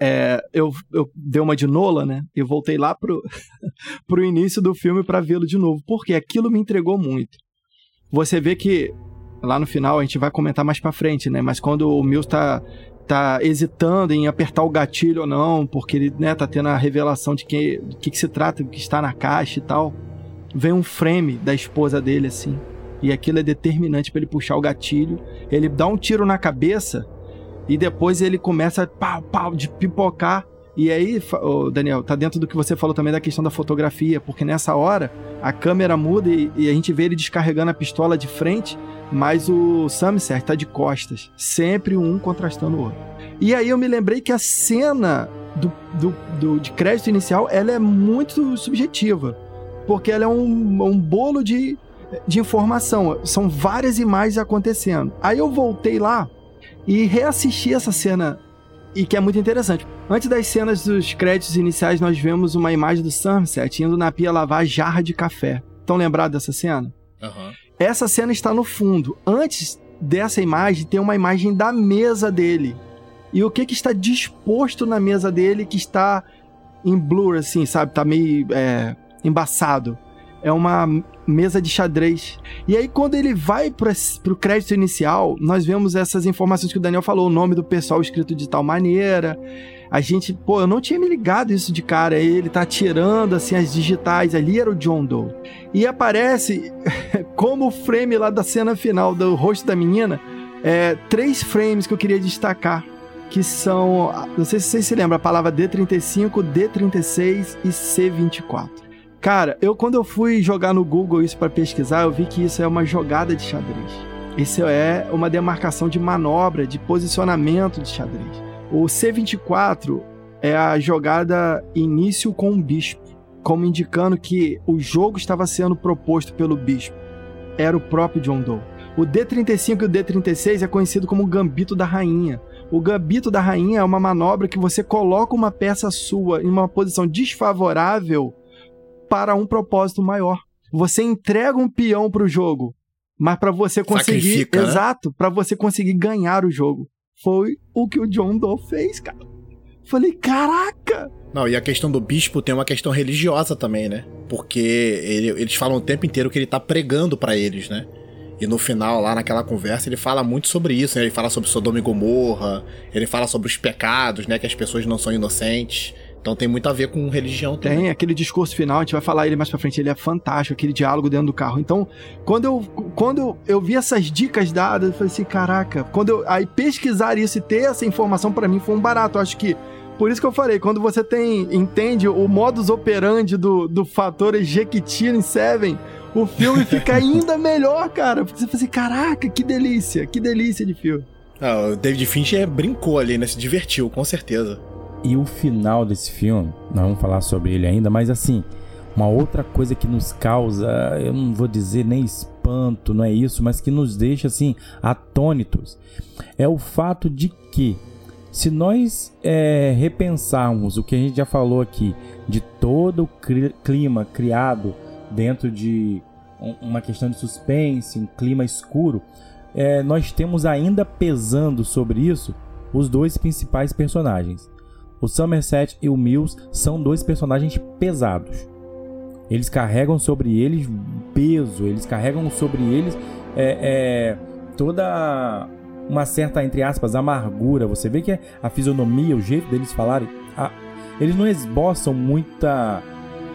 É, eu, eu dei uma de Nola, né? E voltei lá pro, pro início do filme para vê-lo de novo. Porque aquilo me entregou muito. Você vê que lá no final a gente vai comentar mais para frente, né? Mas quando o Mills tá tá hesitando em apertar o gatilho ou não, porque ele, né, tá tendo a revelação de que, do que, que se trata, do que está na caixa e tal. Vem um frame da esposa dele, assim. E aquilo é determinante para ele puxar o gatilho. Ele dá um tiro na cabeça e depois ele começa pau, pau, de pipocar. E aí, Daniel, tá dentro do que você falou também da questão da fotografia, porque nessa hora a câmera muda e, e a gente vê ele descarregando a pistola de frente mas o Somerset tá de costas, sempre um contrastando o outro. E aí eu me lembrei que a cena do, do, do de crédito inicial ela é muito subjetiva, porque ela é um, um bolo de, de informação, são várias imagens acontecendo. Aí eu voltei lá e reassisti essa cena e que é muito interessante. Antes das cenas dos créditos iniciais, nós vemos uma imagem do Somerset indo na pia lavar jarra de café. Estão lembrados dessa cena? Uhum. Essa cena está no fundo. Antes dessa imagem, tem uma imagem da mesa dele. E o que, que está disposto na mesa dele que está em blur, assim, sabe? Tá meio é, embaçado. É uma mesa de xadrez. E aí, quando ele vai para o crédito inicial, nós vemos essas informações que o Daniel falou: o nome do pessoal escrito de tal maneira a gente, pô, eu não tinha me ligado isso de cara. Ele tá tirando assim as digitais ali, era o John Doe. E aparece como o frame lá da cena final do rosto da menina, é, três frames que eu queria destacar. Que são, não sei se vocês se lembram, a palavra D35, D36 e C24. Cara, eu quando eu fui jogar no Google isso para pesquisar, eu vi que isso é uma jogada de xadrez. Isso é uma demarcação de manobra, de posicionamento de xadrez. O C24 é a jogada início com o bispo, como indicando que o jogo estava sendo proposto pelo bispo. Era o próprio John Doe. O D35 e o D36 é conhecido como gambito da rainha. O gambito da rainha é uma manobra que você coloca uma peça sua em uma posição desfavorável para um propósito maior. Você entrega um peão para o jogo, mas para você conseguir, Sacrifica, né? exato, para você conseguir ganhar o jogo. foi o que o John Doe fez, cara. Falei, caraca! Não, e a questão do bispo tem uma questão religiosa também, né? Porque ele, eles falam o tempo inteiro que ele tá pregando para eles, né? E no final, lá naquela conversa, ele fala muito sobre isso, né? Ele fala sobre Sodoma e Gomorra, ele fala sobre os pecados, né? Que as pessoas não são inocentes. Então tem muito a ver com religião também. Tem aquele discurso final, a gente vai falar ele mais pra frente, ele é fantástico, aquele diálogo dentro do carro. Então, quando eu, quando eu, eu vi essas dicas dadas, eu falei assim, caraca, quando eu aí pesquisar isso e ter essa informação para mim foi um barato. Eu acho que por isso que eu falei, quando você tem entende o modus operandi do, do fator Jequiti em Seven, o filme fica ainda melhor, cara. Porque você fala assim, caraca, que delícia, que delícia de filme. Ah, o David Fincher brincou ali, né? Se divertiu, com certeza. E o final desse filme, nós vamos falar sobre ele ainda, mas assim, uma outra coisa que nos causa, eu não vou dizer nem espanto, não é isso, mas que nos deixa assim atônitos, é o fato de que se nós é, repensarmos o que a gente já falou aqui, de todo o clima criado dentro de uma questão de suspense, um clima escuro, é, nós temos ainda pesando sobre isso os dois principais personagens. O Somerset e o Mills são dois personagens pesados. Eles carregam sobre eles peso, eles carregam sobre eles é, é, toda uma certa, entre aspas, amargura. Você vê que a fisionomia, o jeito deles falarem, a, eles não esboçam muita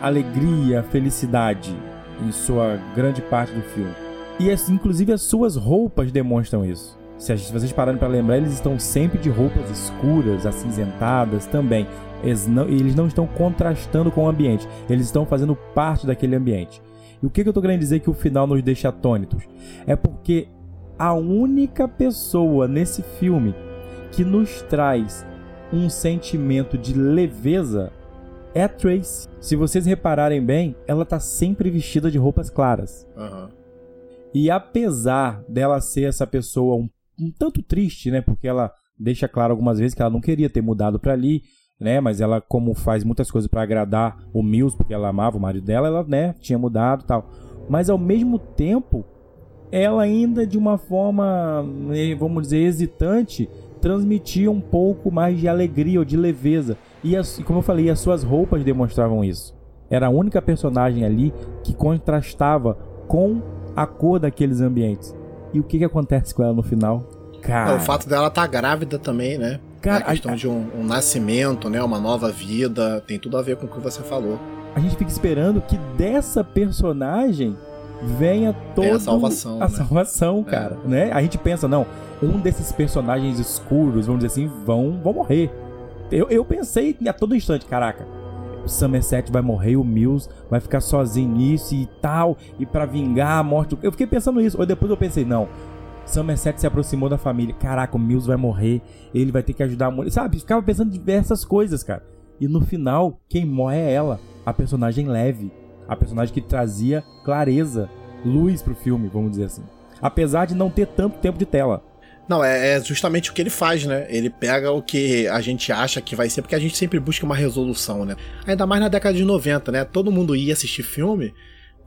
alegria, felicidade em sua grande parte do filme. E inclusive as suas roupas demonstram isso. Se vocês pararem para lembrar, eles estão sempre de roupas escuras, acinzentadas também. Eles não, eles não estão contrastando com o ambiente, eles estão fazendo parte daquele ambiente. E o que, que eu estou querendo dizer que o final nos deixa atônitos? É porque a única pessoa nesse filme que nos traz um sentimento de leveza é a Trace. Se vocês repararem bem, ela tá sempre vestida de roupas claras. Uhum. E apesar dela ser essa pessoa um, um, tanto triste, né? Porque ela deixa claro algumas vezes que ela não queria ter mudado para ali, né? Mas ela, como faz muitas coisas para agradar o Mills, porque ela amava o marido dela, ela, né? Tinha mudado tal. Mas ao mesmo tempo, ela ainda de uma forma, né, vamos dizer, hesitante, transmitia um pouco mais de alegria ou de leveza. E, as, como eu falei, as suas roupas demonstravam isso. Era a única personagem ali que contrastava com a cor daqueles ambientes. E o que, que acontece com ela no final? Cara... É, o fato dela estar tá grávida também, né? Cara, a questão a... de um, um, nascimento, né? Uma nova vida, tem tudo a ver com o que você falou. A gente fica esperando que dessa personagem venha toda a salvação, a né? salvação, é. cara, é. né? A gente pensa, não, um desses personagens escuros, vamos dizer assim, vão, vão morrer. Eu, eu pensei a todo instante, caraca, Somerset vai morrer, o Mills vai ficar sozinho nisso e tal, e para vingar a morte. Eu fiquei pensando isso, ou depois eu pensei, não, Somerset se aproximou da família, caraca, o Mills vai morrer, ele vai ter que ajudar a mulher, sabe? Ficava pensando em diversas coisas, cara. E no final, quem morre é ela, a personagem leve a personagem que trazia clareza, luz pro filme, vamos dizer assim. Apesar de não ter tanto tempo de tela. Não, é, é, justamente o que ele faz, né? Ele pega o que a gente acha que vai ser, porque a gente sempre busca uma resolução, né? Ainda mais na década de 90, né? Todo mundo ia assistir filme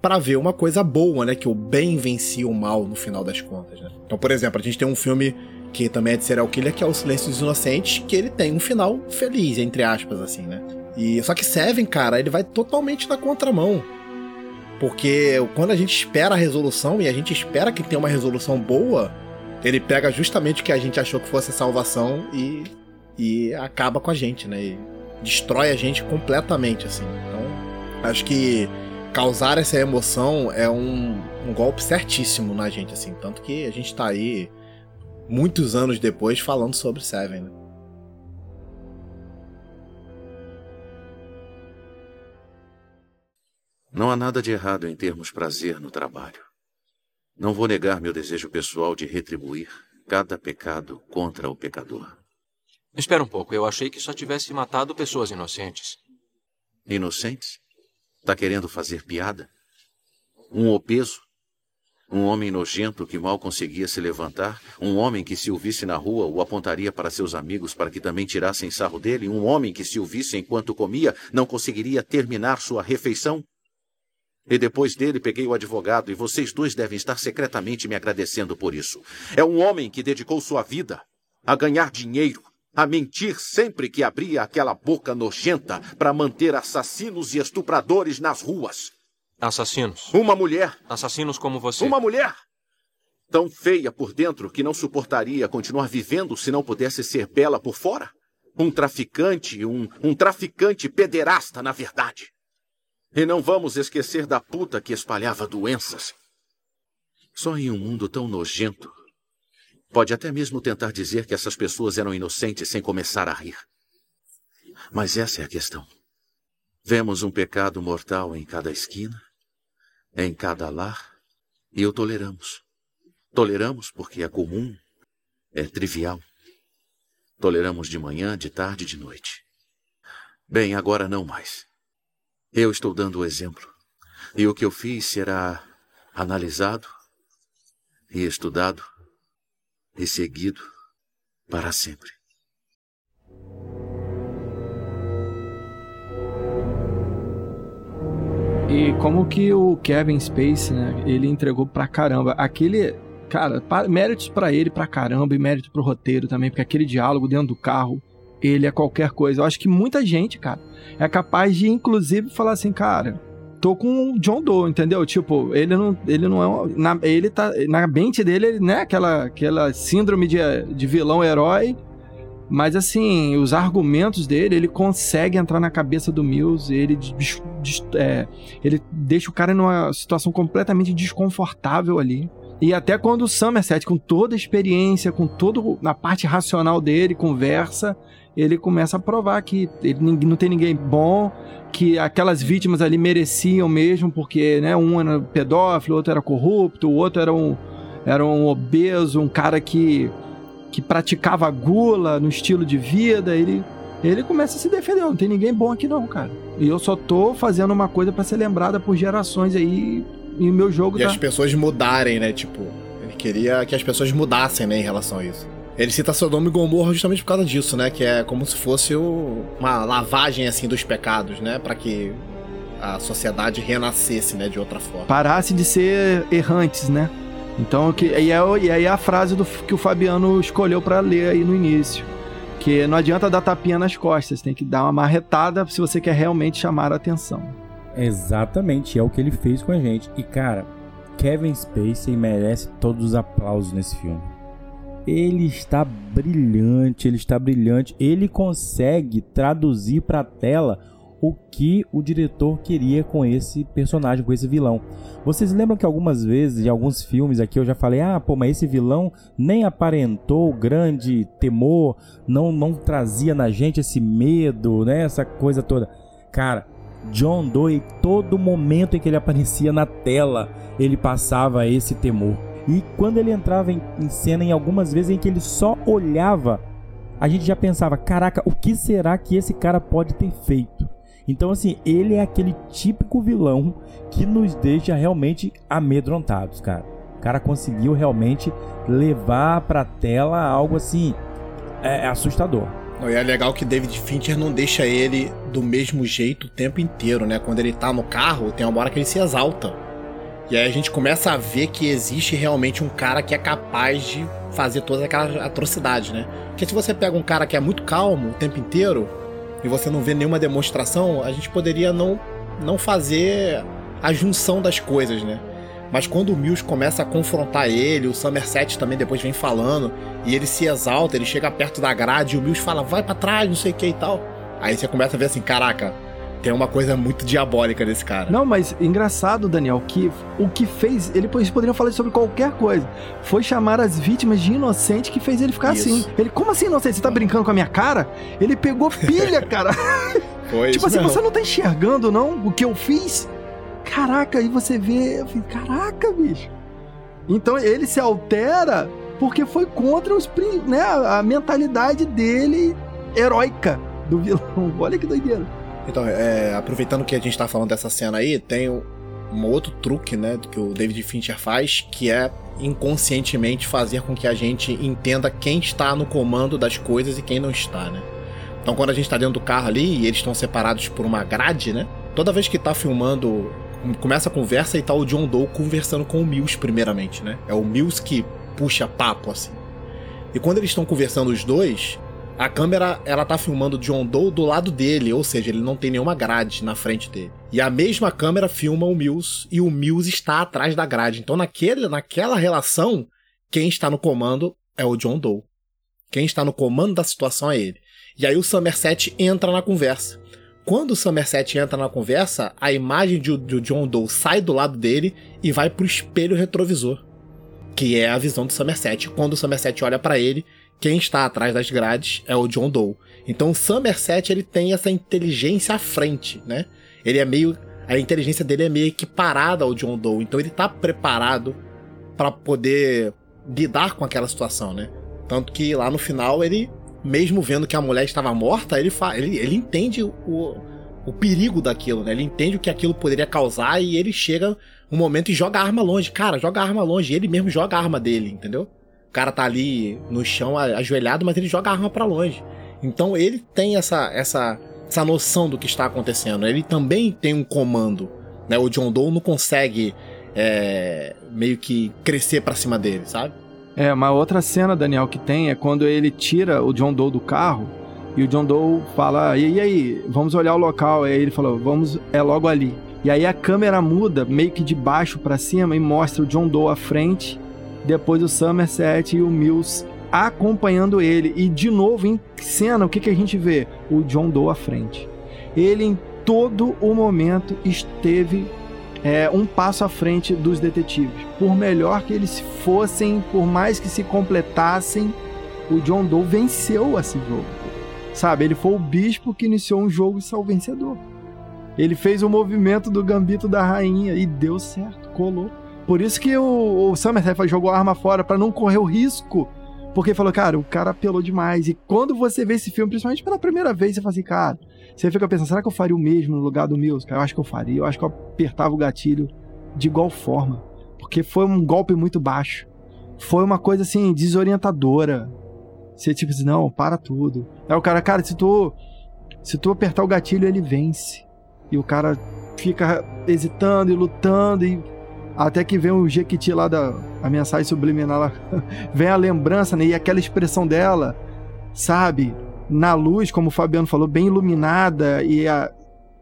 para ver uma coisa boa, né? Que o bem vencia o mal no final das contas, né? Então, por exemplo, a gente tem um filme que também é de serial killer, que é O Silêncio dos Inocentes, que ele tem um final feliz, entre aspas, assim, né? E só que Seven, cara, ele vai totalmente na contramão. Porque quando a gente espera a resolução e a gente espera que tenha uma resolução boa, ele pega justamente o que a gente achou que fosse a salvação e, e acaba com a gente, né? E destrói a gente completamente, assim. Então, acho que causar essa emoção é um, um golpe certíssimo na gente, assim. Tanto que a gente tá aí muitos anos depois falando sobre Seven, né? Não há nada de errado em termos prazer no trabalho. Não vou negar meu desejo pessoal de retribuir cada pecado contra o pecador. Espera um pouco, eu achei que só tivesse matado pessoas inocentes. Inocentes? Tá querendo fazer piada? Um obeso? Um homem nojento que mal conseguia se levantar? Um homem que, se o visse na rua, o apontaria para seus amigos para que também tirassem sarro dele? Um homem que, se o visse enquanto comia, não conseguiria terminar sua refeição? E depois dele peguei o advogado e vocês dois devem estar secretamente me agradecendo por isso. É um homem que dedicou sua vida a ganhar dinheiro, a mentir sempre que abria aquela boca nojenta para manter assassinos e estupradores nas ruas. Assassinos. Uma mulher. Assassinos como você. Uma mulher! Tão feia por dentro que não suportaria continuar vivendo se não pudesse ser bela por fora? Um traficante, um, um traficante pederasta, na verdade. E não vamos esquecer da puta que espalhava doenças. Só em um mundo tão nojento. Pode até mesmo tentar dizer que essas pessoas eram inocentes sem começar a rir. Mas essa é a questão. Vemos um pecado mortal em cada esquina, em cada lar, e o toleramos. Toleramos porque é comum, é trivial. Toleramos de manhã, de tarde e de noite. Bem, agora não mais. Eu estou dando o exemplo. E o que eu fiz será analisado e estudado e seguido para sempre. E como que o Kevin Space, né, ele entregou pra caramba. Aquele, cara, méritos para ele pra caramba e mérito pro roteiro também, porque aquele diálogo dentro do carro, ele é qualquer coisa. Eu acho que muita gente, cara, é capaz de inclusive falar assim, cara, tô com o John Doe, entendeu? Tipo, ele não, ele não é, na, ele tá na mente dele, né, aquela aquela síndrome de, de vilão herói mas assim, os argumentos dele, ele consegue entrar na cabeça do Mills, ele, é, ele deixa o cara numa situação completamente desconfortável ali. E até quando o Somerset, com toda a experiência, com toda a parte racional dele, conversa, ele começa a provar que ele não tem ninguém bom, que aquelas vítimas ali mereciam mesmo, porque né, um era pedófilo, outro era corrupto, o outro era um, era um obeso, um cara que que praticava gula no estilo de vida, ele ele começa a se defender, não tem ninguém bom aqui não, cara. E eu só tô fazendo uma coisa para ser lembrada por gerações aí e o meu jogo e tá... as pessoas mudarem, né, tipo, ele queria que as pessoas mudassem, né, em relação a isso. Ele cita Sodoma e Gomorra justamente por causa disso, né, que é como se fosse o... uma lavagem assim dos pecados, né, para que a sociedade renascesse, né, de outra forma. Parasse de ser errantes, né? Então, que, e, é, e aí é a frase do, que o Fabiano escolheu para ler aí no início. Que não adianta dar tapinha nas costas, tem que dar uma marretada se você quer realmente chamar a atenção. Exatamente, é o que ele fez com a gente. E cara, Kevin Spacey merece todos os aplausos nesse filme. Ele está brilhante, ele está brilhante. Ele consegue traduzir para a tela o que o diretor queria com esse personagem, com esse vilão. Vocês lembram que algumas vezes, em alguns filmes aqui, eu já falei: ah, pô, mas esse vilão nem aparentou grande temor, não, não trazia na gente esse medo, né? Essa coisa toda. Cara, John Doe, todo momento em que ele aparecia na tela, ele passava esse temor. E quando ele entrava em, em cena, em algumas vezes em que ele só olhava, a gente já pensava: caraca, o que será que esse cara pode ter feito? Então, assim, ele é aquele típico vilão que nos deixa realmente amedrontados, cara. O cara conseguiu realmente levar pra tela algo assim é, é assustador. E é legal que David Fincher não deixa ele do mesmo jeito o tempo inteiro, né? Quando ele tá no carro, tem uma hora que ele se exalta. E aí a gente começa a ver que existe realmente um cara que é capaz de fazer todas aquelas atrocidades, né? Porque se você pega um cara que é muito calmo o tempo inteiro, e você não vê nenhuma demonstração, a gente poderia não, não fazer a junção das coisas, né? Mas quando o Mills começa a confrontar ele, o Somerset também depois vem falando, e ele se exalta, ele chega perto da grade e o Mills fala, vai para trás, não sei o que e tal. Aí você começa a ver assim, caraca, tem uma coisa muito diabólica desse cara. Não, mas engraçado, Daniel, que o que fez. Ele, eles poderiam falar sobre qualquer coisa. Foi chamar as vítimas de inocente que fez ele ficar Isso. assim. Ele, como assim inocente? Você tá brincando com a minha cara? Ele pegou pilha, cara. Foi tipo assim, você não tá enxergando, não? O que eu fiz? Caraca, aí você vê. Eu falei, caraca, bicho. Então ele se altera porque foi contra os, né, a mentalidade dele heróica do vilão. Olha que doideira. Então, é, aproveitando que a gente tá falando dessa cena aí, tem um outro truque, né, que o David Fincher faz, que é inconscientemente fazer com que a gente entenda quem está no comando das coisas e quem não está, né? Então, quando a gente tá dentro do carro ali e eles estão separados por uma grade, né? Toda vez que tá filmando, começa a conversa e tá o John Doe conversando com o Mills primeiramente, né? É o Mills que puxa papo assim. E quando eles estão conversando os dois, a câmera ela tá filmando John Doe do lado dele, ou seja, ele não tem nenhuma grade na frente dele. E a mesma câmera filma o Mills e o Mills está atrás da grade. Então naquele, naquela relação, quem está no comando é o John Doe. Quem está no comando da situação é ele. E aí o Somerset entra na conversa. Quando o Somerset entra na conversa, a imagem de, de John Doe sai do lado dele e vai pro espelho retrovisor, que é a visão do Somerset. Quando o Somerset olha para ele, quem está atrás das grades é o John Doe. Então o Somerset ele tem essa inteligência à frente, né? Ele é meio a inteligência dele é meio equiparada ao John Doe, então ele tá preparado para poder lidar com aquela situação, né? Tanto que lá no final ele, mesmo vendo que a mulher estava morta, ele, fa ele, ele entende o, o perigo daquilo, né? Ele entende o que aquilo poderia causar e ele chega um momento e joga a arma longe. Cara, joga a arma longe. Ele mesmo joga a arma dele, entendeu? Cara tá ali no chão ajoelhado, mas ele joga a arma para longe. Então ele tem essa, essa, essa noção do que está acontecendo. Ele também tem um comando. Né? O John Doe não consegue é, meio que crescer para cima dele, sabe? É, uma outra cena, Daniel, que tem é quando ele tira o John Doe do carro e o John Doe fala: e, e aí, vamos olhar o local. Aí ele falou: vamos, é logo ali. E aí a câmera muda meio que de baixo para cima e mostra o John Doe à frente, depois o Somerset e o Mills acompanhando ele. E de novo em cena, o que, que a gente vê? O John Doe à frente. Ele em todo o momento esteve é, um passo à frente dos detetives. Por melhor que eles fossem, por mais que se completassem, o John Doe venceu esse jogo. Sabe, ele foi o bispo que iniciou um jogo e saiu vencedor. Ele fez o movimento do gambito da rainha e deu certo, colou. Por isso que o, o jogou a arma fora para não correr o risco. Porque falou, cara, o cara apelou demais. E quando você vê esse filme, principalmente pela primeira vez, você fala assim, cara, você fica pensando, será que eu faria o mesmo no lugar do Mills? Eu acho que eu faria. Eu acho que eu apertava o gatilho de igual forma. Porque foi um golpe muito baixo. Foi uma coisa assim, desorientadora. Você tipo assim, não, para tudo. Aí o cara, cara, se tu. Se tu apertar o gatilho, ele vence. E o cara fica hesitando e lutando. E até que vem o Jequiti lá da. A mensagem subliminar lá. vem a lembrança, né? E aquela expressão dela, sabe? na luz, como o Fabiano falou, bem iluminada e a,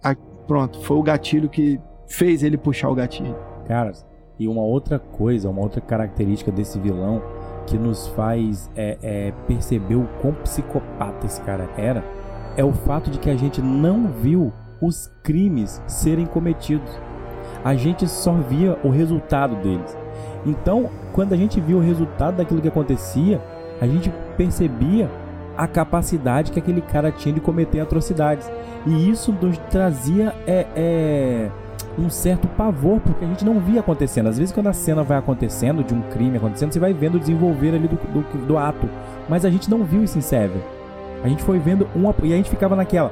a, pronto, foi o gatilho que fez ele puxar o gatilho. Cara, e uma outra coisa, uma outra característica desse vilão que nos faz é, é, perceber o quão psicopata esse cara era é o fato de que a gente não viu os crimes serem cometidos. A gente só via o resultado deles. Então, quando a gente viu o resultado daquilo que acontecia, a gente percebia a capacidade que aquele cara tinha de cometer atrocidades. E isso nos trazia é, é, um certo pavor, porque a gente não via acontecendo. Às vezes, quando a cena vai acontecendo, de um crime acontecendo, você vai vendo desenvolver ali do, do, do ato. Mas a gente não viu isso em Seven. A gente foi vendo uma. E a gente ficava naquela.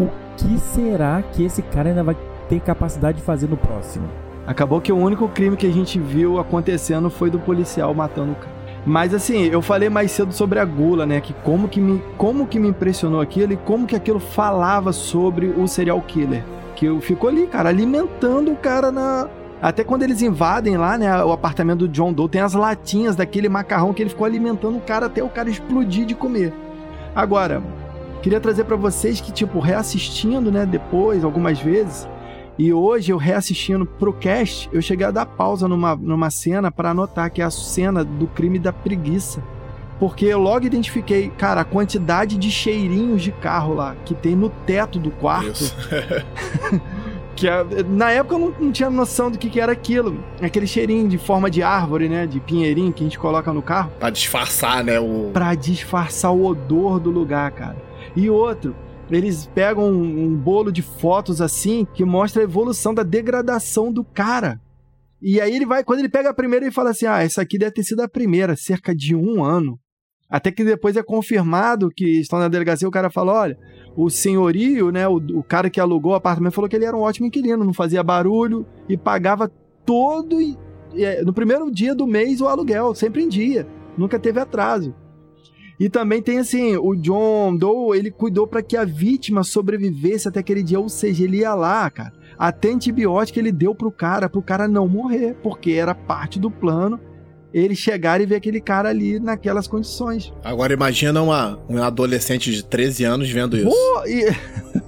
O que será que esse cara ainda vai ter capacidade de fazer no próximo? Acabou que o único crime que a gente viu acontecendo foi do policial matando o cara. Mas assim, eu falei mais cedo sobre a gula, né? Que como que me, como que me impressionou aquilo e como que aquilo falava sobre o serial killer. Que eu ficou ali, cara, alimentando o cara na. Até quando eles invadem lá, né, o apartamento do John Doe, tem as latinhas daquele macarrão que ele ficou alimentando o cara até o cara explodir de comer. Agora, queria trazer para vocês que, tipo, reassistindo, né, depois, algumas vezes, e hoje eu reassistindo pro cast, eu cheguei a dar pausa numa, numa cena para anotar que é a cena do crime da preguiça. Porque eu logo identifiquei, cara, a quantidade de cheirinhos de carro lá que tem no teto do quarto. que na época eu não, não, tinha noção do que, que era aquilo. Aquele cheirinho de forma de árvore, né? De pinheirinho que a gente coloca no carro. Pra disfarçar, né? O... Pra disfarçar o odor do lugar, cara. E outro, eles pegam um, um bolo de fotos assim que mostra a evolução da degradação do cara. E aí ele vai, quando ele pega a primeira, ele fala assim: Ah, essa aqui deve ter sido a primeira, cerca de um ano. Até que depois é confirmado que estão na delegacia, o cara fala: olha, o senhorio, né, o, o cara que alugou o apartamento, falou que ele era um ótimo inquilino, não fazia barulho e pagava todo. É, no primeiro dia do mês o aluguel, sempre em dia. Nunca teve atraso. E também tem assim, o John Doe, ele cuidou para que a vítima sobrevivesse até aquele dia, ou seja, ele ia lá, cara. Até antibiótico ele deu pro cara, pro cara não morrer, porque era parte do plano eles chegarem e ver aquele cara ali naquelas condições. Agora imagina uma, um adolescente de 13 anos vendo isso. Pô, e...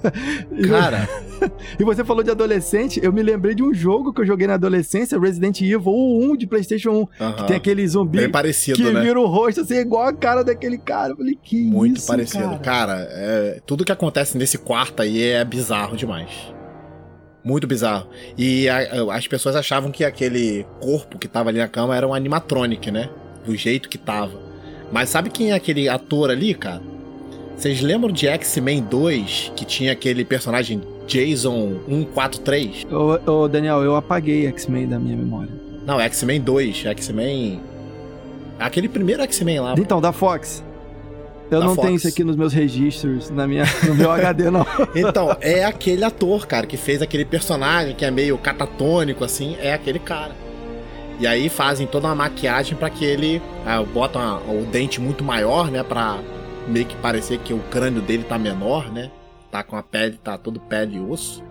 Cara, e você falou de adolescente, eu me lembrei de um jogo que eu joguei na adolescência, Resident Evil 1 de Playstation 1, que aham, tem aquele zumbi bem parecido, que né? vira o rosto assim, igual a cara daquele cara. Eu falei, que Muito isso, parecido. cara? Cara, é, tudo que acontece nesse quarto aí é bizarro demais. Muito bizarro. E a- as pessoas achavam que aquele corpo que tava ali na cama era um animatronic, né? Do jeito que tava. Mas sabe quem é aquele ator ali, cara? Vocês lembram de X-Men 2, que tinha aquele personagem Jason 143? Ô, ô, Daniel, eu apaguei X-Men da minha memória. Não, X-Men 2, X-Men. Aquele primeiro X-Men lá. Então, da Fox. Eu não Fox. tenho isso aqui nos meus registros, na minha, no meu HD, não. Então, é aquele ator, cara, que fez aquele personagem que é meio catatônico, assim, é aquele cara. E aí fazem toda uma maquiagem pra que ele. ah, botam o dente muito maior, né? Pra meio que parecer que o crânio dele tá menor, né? Tá com a pele, tá todo pele e osso.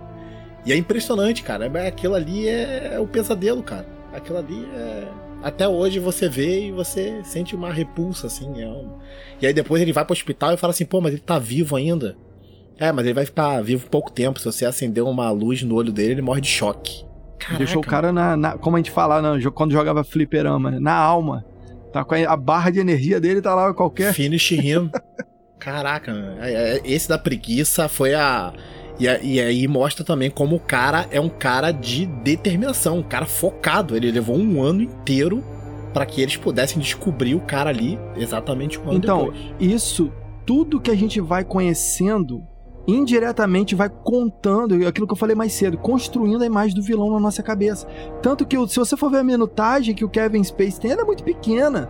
E é impressionante, cara. É- Aquilo ali é, é o pesadelo, cara. Aquilo ali é. Até hoje você vê e você sente uma repulsa, assim. é um- E aí depois ele vai pro hospital e fala assim, pô, mas ele tá vivo ainda. É, mas ele vai ficar vivo pouco tempo. Se você acender uma luz no olho dele, ele morre de choque. Caraca, Deixou o cara na, na- Como a gente fala no jo- quando jogava fliperama, né? na alma. Tá com a, barra de energia dele, tá lá qualquer. Finish him. Caraca, é- é- esse da preguiça foi a. E, e aí mostra também como o cara é um cara de determinação, um cara focado. Ele levou um ano inteiro pra que eles pudessem descobrir o cara ali exatamente um ano Então, depois. Isso, tudo que a gente vai conhecendo, indiretamente vai contando, aquilo que eu falei mais cedo, construindo a imagem do vilão na nossa cabeça. Tanto que, se você for ver a minutagem que o Kevin Space tem, ela é muito pequena.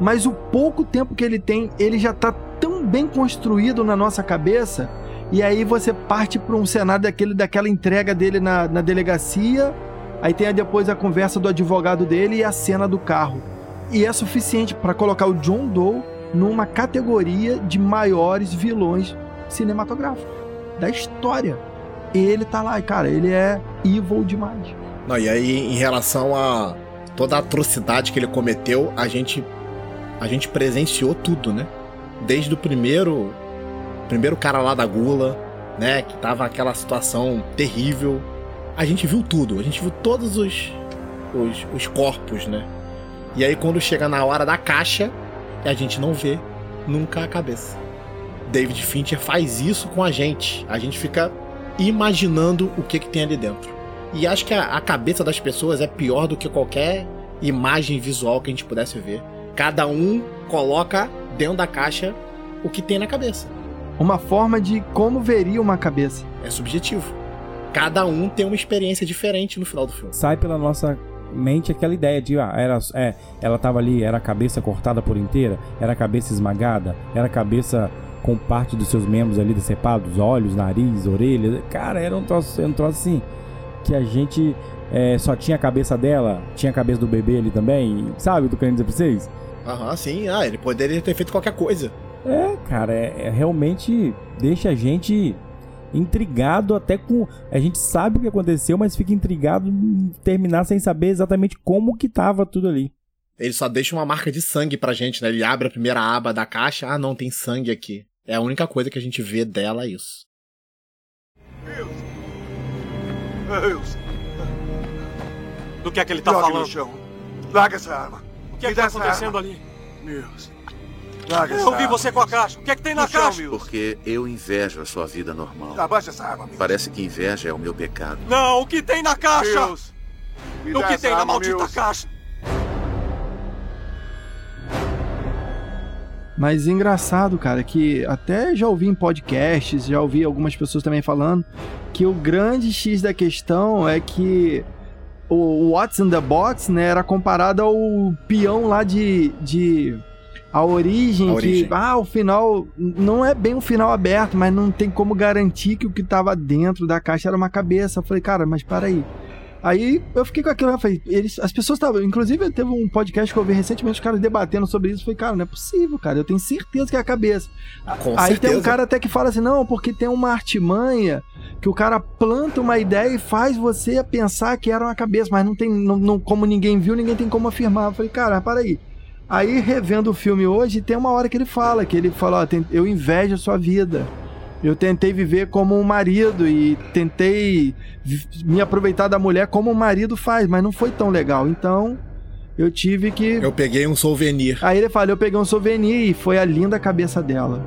Mas o pouco tempo que ele tem, ele já tá tão bem construído na nossa cabeça. E aí você parte para um cenário daquele, daquela entrega dele na, na delegacia. Aí tem depois a conversa do advogado dele e a cena do carro. E é suficiente para colocar o John Doe numa categoria de maiores vilões cinematográficos da história. Ele tá lá, e, cara, ele é evil demais. Não, e aí, em relação a toda a atrocidade que ele cometeu, a gente a gente presenciou tudo, né? Desde o primeiro primeiro cara lá da gula, né, que tava aquela situação terrível. A gente viu tudo, a gente viu todos os os, os corpos, né? E aí quando chega na hora da caixa, a gente não vê nunca a cabeça. David Fincher faz isso com a gente. A gente fica imaginando o que que tem ali dentro. E acho que a, a cabeça das pessoas é pior do que qualquer imagem visual que a gente pudesse ver. Cada um coloca dentro da caixa o que tem na cabeça. Uma forma de como veria uma cabeça. É subjetivo. Cada um tem uma experiência diferente no final do filme. Sai pela nossa mente aquela ideia de, ah, era, é, ela tava ali, era a cabeça cortada por inteira, era a cabeça esmagada, era a cabeça com parte dos seus membros ali decepados, olhos, nariz, orelha. Cara, era um troço, era um troço assim, que a gente é, só tinha a cabeça dela, tinha a cabeça do bebê ali também, sabe o que eu tô querendo dizer pra vocês? Aham, sim. Ah, ele poderia ter feito qualquer coisa. É, cara, é, é realmente deixa a gente intrigado até com. A gente sabe o que aconteceu, mas fica intrigado em terminar sem saber exatamente como que tava tudo ali. Ele só deixa uma marca de sangue pra gente, né? Ele abre a primeira aba da caixa. Ah, não, tem sangue aqui. É a única coisa que a gente vê dela, é isso. Deus, Do que é que ele tá jogue no falando? chão. Larga essa arma. O que é Me que tá essa acontecendo arma. ali? Deus. Larga essa Eu vi arma. você com a caixa. O que é que tem na No chão, caixa? Mills. Porque eu invejo a sua vida normal. Abaixa essa arma, Mills. Parece que inveja é o meu pecado. Não, o que tem na caixa? Mills. Me O que essa tem na arma, maldita Mills. caixa? Mas engraçado, cara, que até já ouvi em podcasts, já ouvi algumas pessoas também falando que o grande X da questão é que o What's in the Box, né, era comparado ao peão lá de. de a origem, A que origem. ah, o final não é bem um final aberto, mas não tem como garantir que o que tava dentro da caixa era uma cabeça. Eu falei, cara, mas para aí. Aí eu fiquei com aquilo, eu falei, eles, as pessoas estavam. Inclusive, teve um podcast que eu vi recentemente, os caras debatendo sobre isso. Eu falei, cara, não é possível, cara. Eu tenho certeza que é a cabeça. Com Aí certeza. tem um cara até que fala assim: não, porque tem uma artimanha que o cara planta uma ideia e faz você pensar que era uma cabeça, mas não tem. Não, não- como ninguém viu, ninguém tem como afirmar. Eu falei, cara, para aí. Aí, revendo o filme hoje, tem uma hora que ele fala, que ele fala, ó, tem- eu invejo a sua vida. Eu tentei viver como um marido e tentei me aproveitar da mulher como um marido faz, mas não foi tão legal. Então, eu tive que Eu peguei um souvenir. Aí ele fala, eu peguei um souvenir e foi a linda cabeça dela.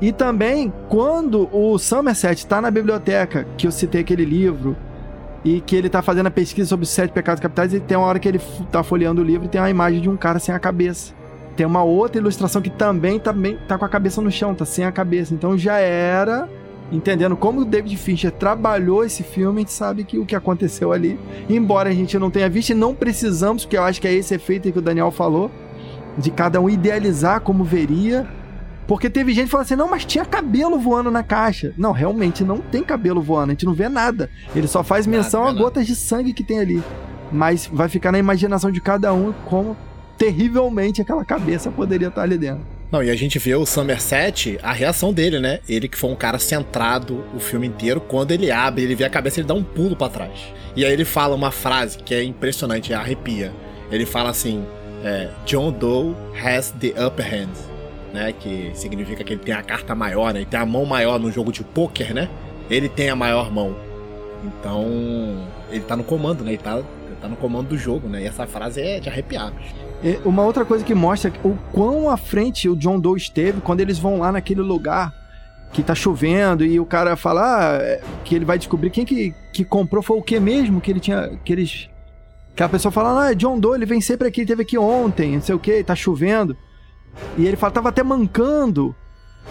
E também, quando o Somerset tá na biblioteca, que eu citei aquele livro, e que ele tá fazendo a pesquisa sobre os sete pecados capitais, e tem uma hora que ele f- tá folheando o livro e tem uma imagem de um cara sem a cabeça. Tem uma outra ilustração que também tá, bem, tá com a cabeça no chão, tá sem a cabeça. Então já era, entendendo como o David Fincher trabalhou esse filme, a gente sabe que o que aconteceu ali, embora a gente não tenha visto, e não precisamos, porque eu acho que é esse efeito que o Daniel falou, de cada um idealizar como veria. Porque teve gente que falou assim: não, mas tinha cabelo voando na caixa. Não, realmente não tem cabelo voando, a gente não vê nada. Ele só faz Nada, menção a gotas de sangue que tem ali. Mas vai ficar na imaginação de cada um como terrivelmente aquela cabeça poderia estar ali dentro. Não, e a gente vê o Somerset, a reação dele, né? Ele que foi um cara centrado o filme inteiro, quando ele abre, ele vê a cabeça, ele dá um pulo pra trás. E aí ele fala uma frase que é impressionante, arrepia. Ele fala assim: é, John Doe has the upper hand, né? Que significa que ele tem a carta maior, né? Ele tem a mão maior no jogo de pôquer, né? Ele tem a maior mão. Então, ele tá no comando, né? Ele tá, ele tá no comando do jogo, né? E essa frase é de arrepiar. Uma outra coisa que mostra o quão à frente o John Doe esteve quando eles vão lá naquele lugar que tá chovendo e o cara fala ah, é, que ele vai descobrir quem que, que comprou foi o que mesmo que ele tinha que eles que a pessoa fala ah, é John Doe ele vem sempre aqui ele teve aqui ontem não sei o que tá chovendo. E ele fala tava até mancando.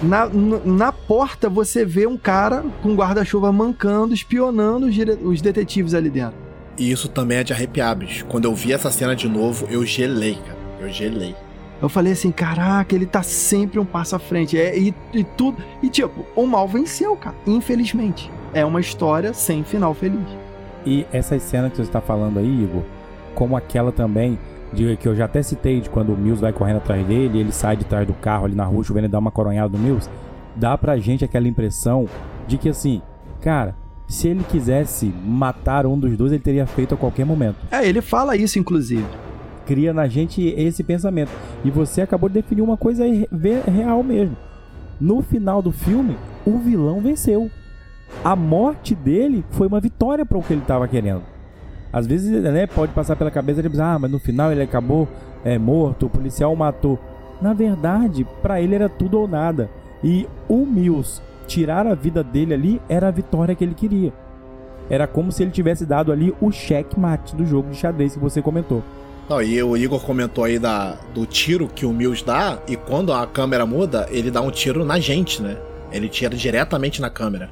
Na, na porta você vê um cara com guarda-chuva mancando espionando os, os detetives ali dentro E isso também é de arrepiar, bicho. Quando eu vi essa cena de novo, eu gelei, cara. Eu gelei. Eu falei assim, caraca, ele tá sempre um passo à frente. É, e, e tudo. E tipo, o mal venceu, cara. Infelizmente. É uma história sem final feliz. E essas cenas que você está falando aí, Igor, como aquela também, de, que eu já até citei, de quando o Mills vai correndo atrás dele, ele sai de trás do carro ali na rua, chovendo e dá uma coronhada no Mills, dá pra gente aquela impressão de que assim, cara, se ele quisesse matar um dos dois, ele teria feito a qualquer momento. É, ele fala isso, inclusive. Cria na gente esse pensamento. E você acabou de definir uma coisa real mesmo. No final do filme, o vilão venceu. A morte dele foi uma vitória para o que ele estava querendo. Às vezes, né, pode passar pela cabeça de ah, mas no final ele acabou é, morto, o policial o matou. Na verdade, para ele era tudo ou nada. E o Mills tirar a vida dele ali era a vitória que ele queria. Era como se ele tivesse dado ali o checkmate do jogo de xadrez que você comentou. Não, e o Igor comentou aí da, do tiro que o Mills dá, e quando a câmera muda, ele dá um tiro na gente, né? Ele tira diretamente na câmera.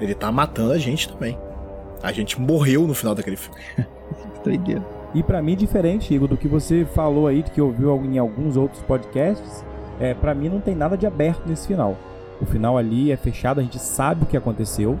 Ele tá matando a gente também. A gente morreu no final daquele filme. Que doideira. E pra mim, diferente, Igor, do que você falou aí, que ouviu em alguns outros podcasts, é, para mim não tem nada de aberto nesse final. O final ali é fechado, a gente sabe o que aconteceu.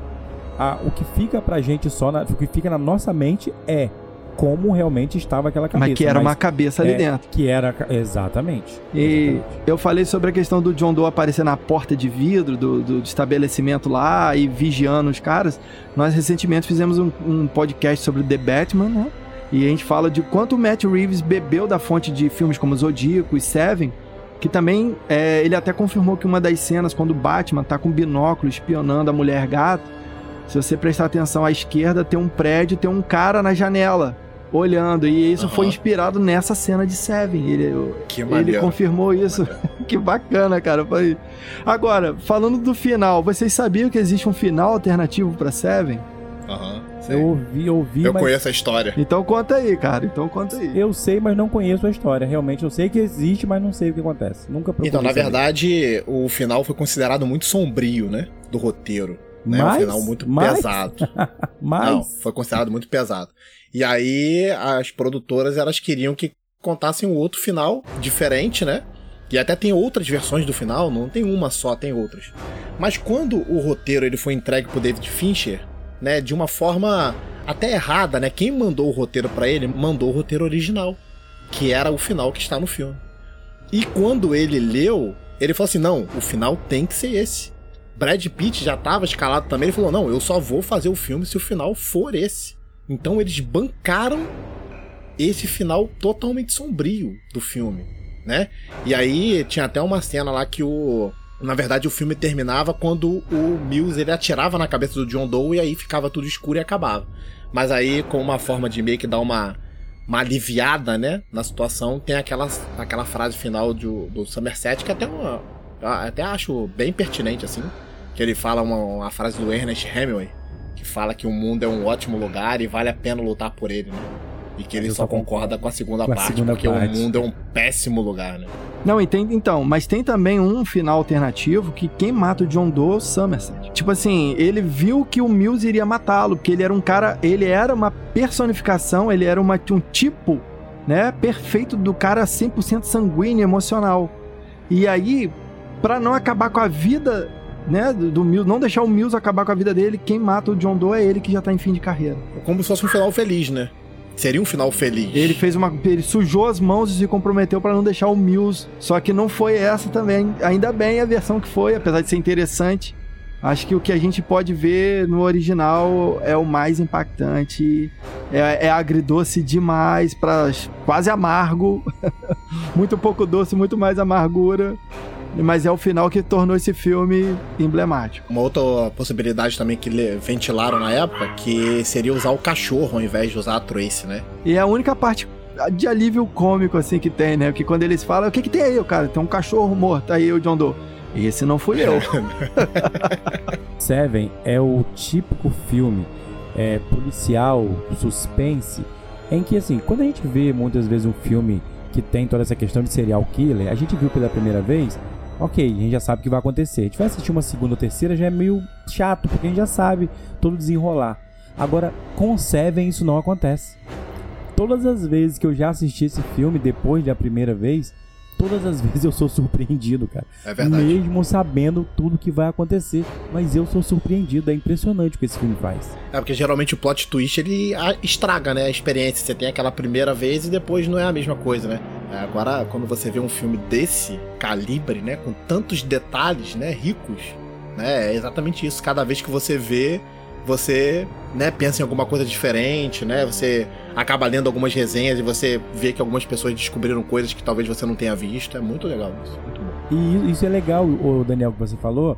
Ah, o que fica pra gente só, na- o que fica na nossa mente é como realmente estava aquela cabeça. Mas que era uma cabeça ali é, dentro. Que era. Exatamente. E Exatamente. eu falei sobre a questão do John Doe aparecer na porta de vidro do, do estabelecimento lá e vigiando os caras. Nós recentemente fizemos um, um podcast sobre The Batman, né? E a gente fala de quanto o Matt Reeves bebeu da fonte de filmes como Zodíaco e Seven, que também é, ele até confirmou que uma das cenas, quando o Batman tá com binóculo espionando a mulher gato, se você prestar atenção à esquerda, tem um prédio, tem um cara na janela olhando. E isso foi Aham. inspirado nessa cena de Seven. Ele, Que ele confirmou isso. que bacana, cara. Foi- Agora, falando do final, vocês sabiam que existe um final alternativo pra Seven? Eu ouvi, ouvi, Eu mas. conheço a história. Então conta aí, cara. Então conta aí. Eu sei, mas não conheço a história. Realmente, eu sei que existe, mas não sei o que acontece. Nunca procurei. Então, na saber. verdade, o final foi considerado muito sombrio, né? Do roteiro. Né? Um Mais? final muito Mais? pesado. Mas. Não, foi considerado muito pesado. E aí as produtoras elas queriam que contassem um outro final diferente, né? E até tem outras versões do final, não tem uma só, tem outras. Mas quando o roteiro ele foi entregue pro David Fincher, né, de uma forma até errada, né? Quem mandou o roteiro para ele mandou o roteiro original, que era o final que está no filme. E quando ele leu, ele falou assim: não, o final tem que ser esse. Brad Pitt já estava escalado também. Ele falou: não, eu só vou fazer o filme se o final for esse. Então eles bancaram esse final totalmente sombrio do filme, né? E aí tinha até uma cena lá que o na verdade, o filme terminava quando o Mills ele atirava na cabeça do John Doe e aí ficava tudo escuro e acabava. Mas aí, com uma forma de meio que dar uma, uma aliviada, né, na situação, tem aquela, aquela frase final do, do Somerset que até uma, até acho bem pertinente, assim, que ele fala uma, uma frase do Ernest Hemingway, que fala que o mundo é um ótimo lugar e vale a pena lutar por ele, né? E que ele só concorda com a segunda com a parte, segunda porque parte. o mundo é um péssimo lugar, né? Não, entende então, mas tem também um final alternativo que quem mata o John Doe é o Somerset. Tipo assim, ele viu que o Mills iria matá-lo, porque ele era um cara, ele era uma personificação, ele era uma, um tipo, né, perfeito do cara 100% sanguíneo, emocional. E aí, para não acabar com a vida né, do, do Mills, não deixar o Mills acabar com a vida dele, quem mata o John Doe é ele que já tá em fim de carreira. Como se fosse um final feliz, né? Seria um final feliz. Ele fez uma. Ele sujou as mãos e se comprometeu para não deixar o Mills. Só que não foi essa também. Ainda bem a versão que foi, apesar de ser interessante. Acho que o que a gente pode ver no original é o mais impactante. É, é agridoce demais, para quase amargo. muito pouco doce, muito mais amargura mas é o final que tornou esse filme emblemático. Uma outra possibilidade também que ventilaram na época, que seria usar o cachorro ao invés de usar a Trace, né? E é a única parte de alívio cômico, assim, que tem, né? Porque quando eles falam, o que que tem aí, o cara? Tem um cachorro morto, aí o John Doe. Esse não fui eu. Seven é o típico filme é, policial, suspense, em que, assim, quando a gente vê muitas vezes um filme que tem toda essa questão de serial killer, a gente viu pela primeira vez, ok, a gente já sabe o que vai acontecer. A gente vai assistir uma segunda ou terceira, já é meio chato, porque a gente já sabe todo desenrolar. Agora, com Seven isso não acontece. Todas as vezes que eu já assisti esse filme, depois da primeira vez, todas as vezes eu sou surpreendido, cara. É verdade. Mesmo sabendo tudo que vai acontecer. Mas eu sou surpreendido. É impressionante o que esse filme faz. É porque geralmente o plot twist ele estraga, né? A experiência. Você tem aquela primeira vez e depois não é a mesma coisa, né? É, agora, quando você vê um filme desse calibre, né? Com tantos detalhes, né? Ricos, né? É exatamente isso. Cada vez que você vê, você né, pensa em alguma coisa diferente, né? Você acaba lendo algumas resenhas e você vê que algumas pessoas descobriram coisas que talvez você não tenha visto. É muito legal isso. Muito bom. E isso é legal, o Daniel, que você falou,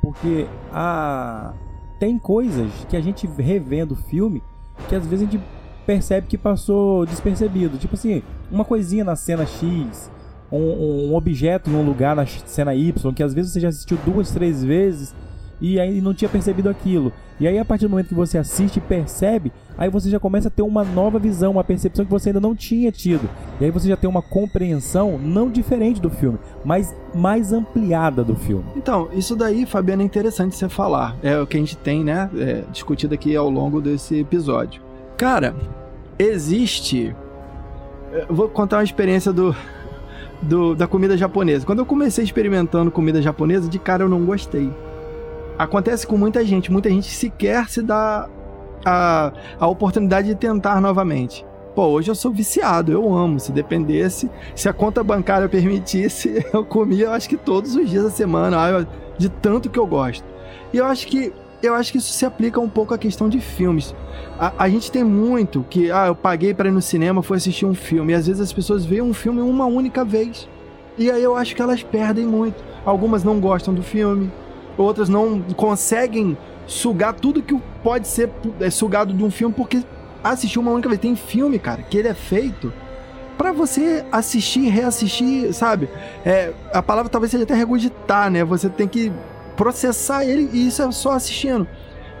porque a... tem coisas que a gente revendo o filme que às vezes a gente percebe que passou despercebido. Tipo assim, uma coisinha na cena X, um, um objeto em um lugar na cena Y, que às vezes você já assistiu duas, três vezes e aí não tinha percebido aquilo. E aí a partir do momento que você assiste e percebe, aí você já começa a ter uma nova visão, uma percepção que você ainda não tinha tido. E aí você já tem uma compreensão não diferente do filme, mas mais ampliada do filme. Então, isso daí, Fabiano, é interessante você falar. É o que a gente tem, né, é, discutido aqui ao longo desse episódio. Cara, existe. Eu vou contar uma experiência do, do, da comida japonesa. Quando eu comecei experimentando comida japonesa, de cara eu não gostei acontece com muita gente. Muita gente sequer se dá a, a oportunidade de tentar novamente. Pô, hoje eu sou viciado, eu amo. Se dependesse, se a conta bancária permitisse, eu comia, eu acho que todos os dias da semana, de tanto que eu gosto. E eu acho que eu acho que isso se aplica um pouco à questão de filmes. A, a gente tem muito que, ah, eu paguei para ir no cinema, fui assistir um filme. E às vezes as pessoas veem um filme uma única vez. E aí eu acho que elas perdem muito. Algumas não gostam do filme, outras não conseguem sugar tudo que pode ser é, sugado de um filme porque assistiu uma única vez. Tem filme, cara, que ele é feito para você assistir, reassistir, sabe? É, a palavra talvez seja até regurgitar, né? Você tem que processar ele e isso é só assistindo.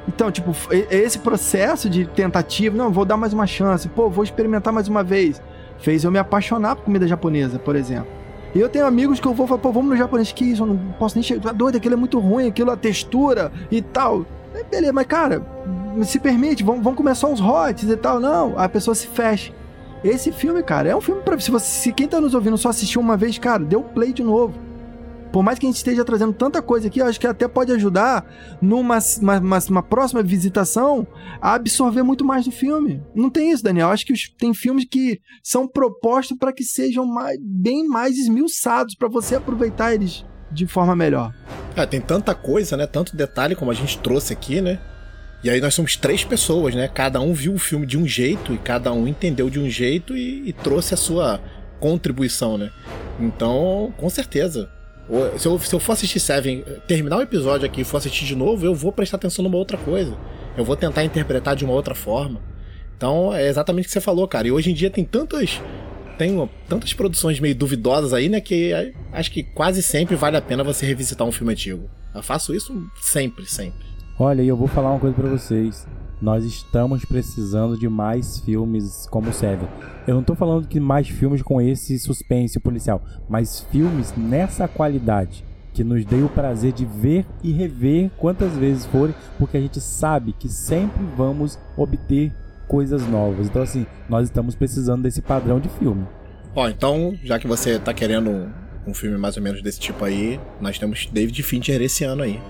Então, tipo, esse processo de tentativa, não, vou dar mais uma chance, pô, vou experimentar mais uma vez, fez eu me apaixonar por comida japonesa, por exemplo. E eu tenho amigos que eu vou falar, pô, vamos no japonês, que isso, eu não posso nem chegar. Tá doido, aquilo é muito ruim, aquilo, a textura e tal. Beleza, mas cara, se permite, vamos, vamos começar uns hots e tal. Não, a pessoa se fecha. Esse filme, cara, é um filme pra. Se, você, se quem tá nos ouvindo só assistiu uma vez, cara, o play de novo. Por mais que a gente esteja trazendo tanta coisa aqui, acho que até pode ajudar numa uma, uma, uma próxima visitação a absorver muito mais do filme. Não tem isso, Daniel. Acho que os, tem filmes que são propostos para que sejam mais, bem mais esmiuçados, para você aproveitar eles de forma melhor. É, tem tanta coisa, né? Tanto detalhe como a gente trouxe aqui, né? E aí nós somos três pessoas, né? Cada um viu o filme de um jeito e cada um entendeu de um jeito e, e trouxe a sua contribuição, né? Então, com certeza. Se eu, se eu for assistir Seven, terminar o episódio aqui e for assistir de novo, eu vou prestar atenção numa outra coisa. Eu vou tentar interpretar de uma outra forma. Então, é exatamente o que você falou, cara. E hoje em dia tem tantas. Tem tantas produções meio duvidosas aí, né? Que acho que quase sempre vale a pena você revisitar um filme antigo. Eu faço isso sempre, sempre. Olha, e eu vou falar uma coisa para vocês. Nós estamos precisando de mais filmes como Seven. Eu não tô falando que mais filmes com esse suspense policial, mas filmes nessa qualidade que nos dê o prazer de ver e rever quantas vezes forem, porque a gente sabe que sempre vamos obter coisas novas. Então assim, nós estamos precisando desse padrão de filme. Ó, então, já que você tá querendo um filme mais ou menos desse tipo aí, nós temos David Fincher esse ano aí.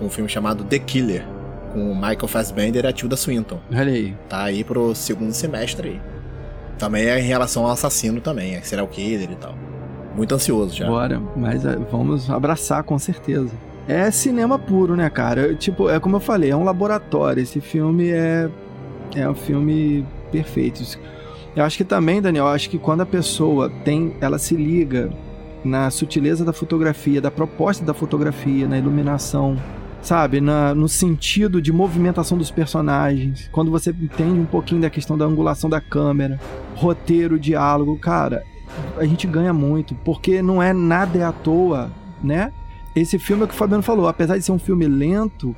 Um filme chamado The Killer com o Michael Fassbender e a Tilda Swinton. Olha aí. Tá aí pro segundo semestre aí. Também é em relação ao assassino também, é serial killer e tal. Muito ansioso já. Bora, mas é, vamos abraçar com certeza. É cinema puro, né, cara? Tipo, é como eu falei, é um laboratório. Esse filme é é um filme perfeito. Eu acho que também, Daniel, eu acho que quando a pessoa tem, ela se liga na sutileza da fotografia, da proposta da fotografia, na iluminação, sabe? Na, no sentido de movimentação dos personagens. Quando você entende um pouquinho da questão da angulação da câmera, roteiro, diálogo, cara, a gente ganha muito, porque não é nada é à toa, né? Esse filme é o que o Fabiano falou, apesar de ser um filme lento,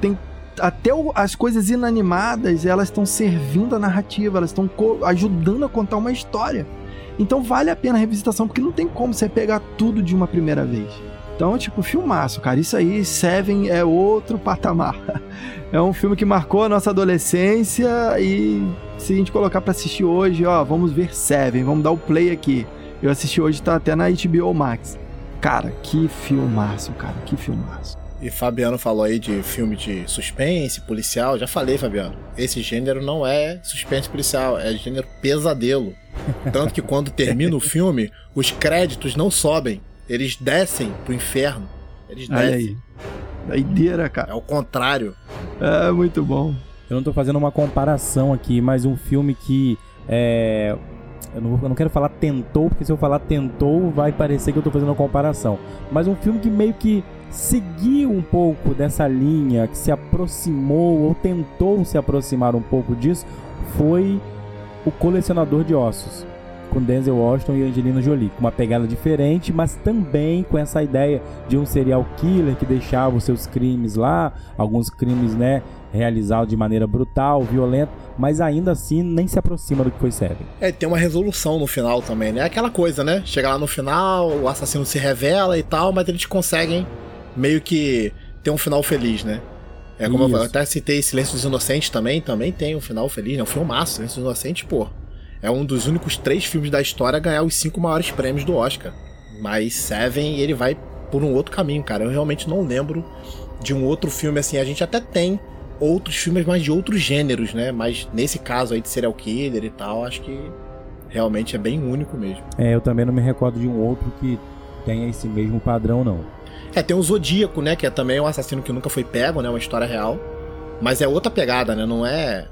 tem até o, as coisas inanimadas, elas estão servindo a narrativa, elas estão ajudando a contar uma história. Então vale a pena a revisitação, porque não tem como você pegar tudo de uma primeira vez. Então, tipo, filmaço, cara. Isso aí, Seven é outro patamar. É um filme que marcou a nossa adolescência e se a gente colocar para assistir hoje, ó, vamos ver Seven, vamos dar o play aqui. Eu assisti hoje, tá até na HBO Max. Cara, que filmaço, cara, que filmaço. E Fabiano falou aí de filme de suspense, policial. Já falei, Fabiano. Esse gênero não é suspense policial, é gênero pesadelo. Tanto que quando termina o filme, os créditos não sobem. Eles descem pro inferno. Eles Olha descem. aí. Doideira, cara. É o contrário. É, muito bom. Eu não tô fazendo uma comparação aqui, mas um filme que é. Eu não, eu não quero falar tentou, porque se eu falar tentou, vai parecer que eu tô fazendo uma comparação. Mas um filme que meio que seguiu um pouco dessa linha, que se aproximou ou tentou se aproximar um pouco disso, foi O Colecionador de Ossos com Denzel Washington e Angelina Jolie, com uma pegada diferente, mas também com essa ideia de um serial killer que deixava os seus crimes lá, alguns crimes, né, realizados de maneira brutal, violenta, mas ainda assim nem se aproxima do que foi Seven. É, tem uma resolução no final também, né? Aquela coisa, né? Chega lá no final, o assassino se revela e tal, mas eles conseguem meio que ter um final feliz, né? É como eu, eu até citei Silêncio dos Inocentes também, também tem um final feliz, né? Um filmaço, Silêncio dos Inocentes, pô é um dos únicos três filmes da história a ganhar os cinco maiores prêmios do Oscar. Mas Seven, ele vai por um outro caminho, cara. Eu realmente não lembro de um outro filme assim. A gente até tem outros filmes, mas de outros gêneros, né? Mas nesse caso aí de serial killer e tal, acho que realmente é bem único mesmo. É, eu também não me recordo de um outro que tenha esse mesmo padrão, não. É, tem o Zodíaco, né? Que é também um assassino que nunca foi pego, né? Uma história real. Mas é outra pegada, né? Não é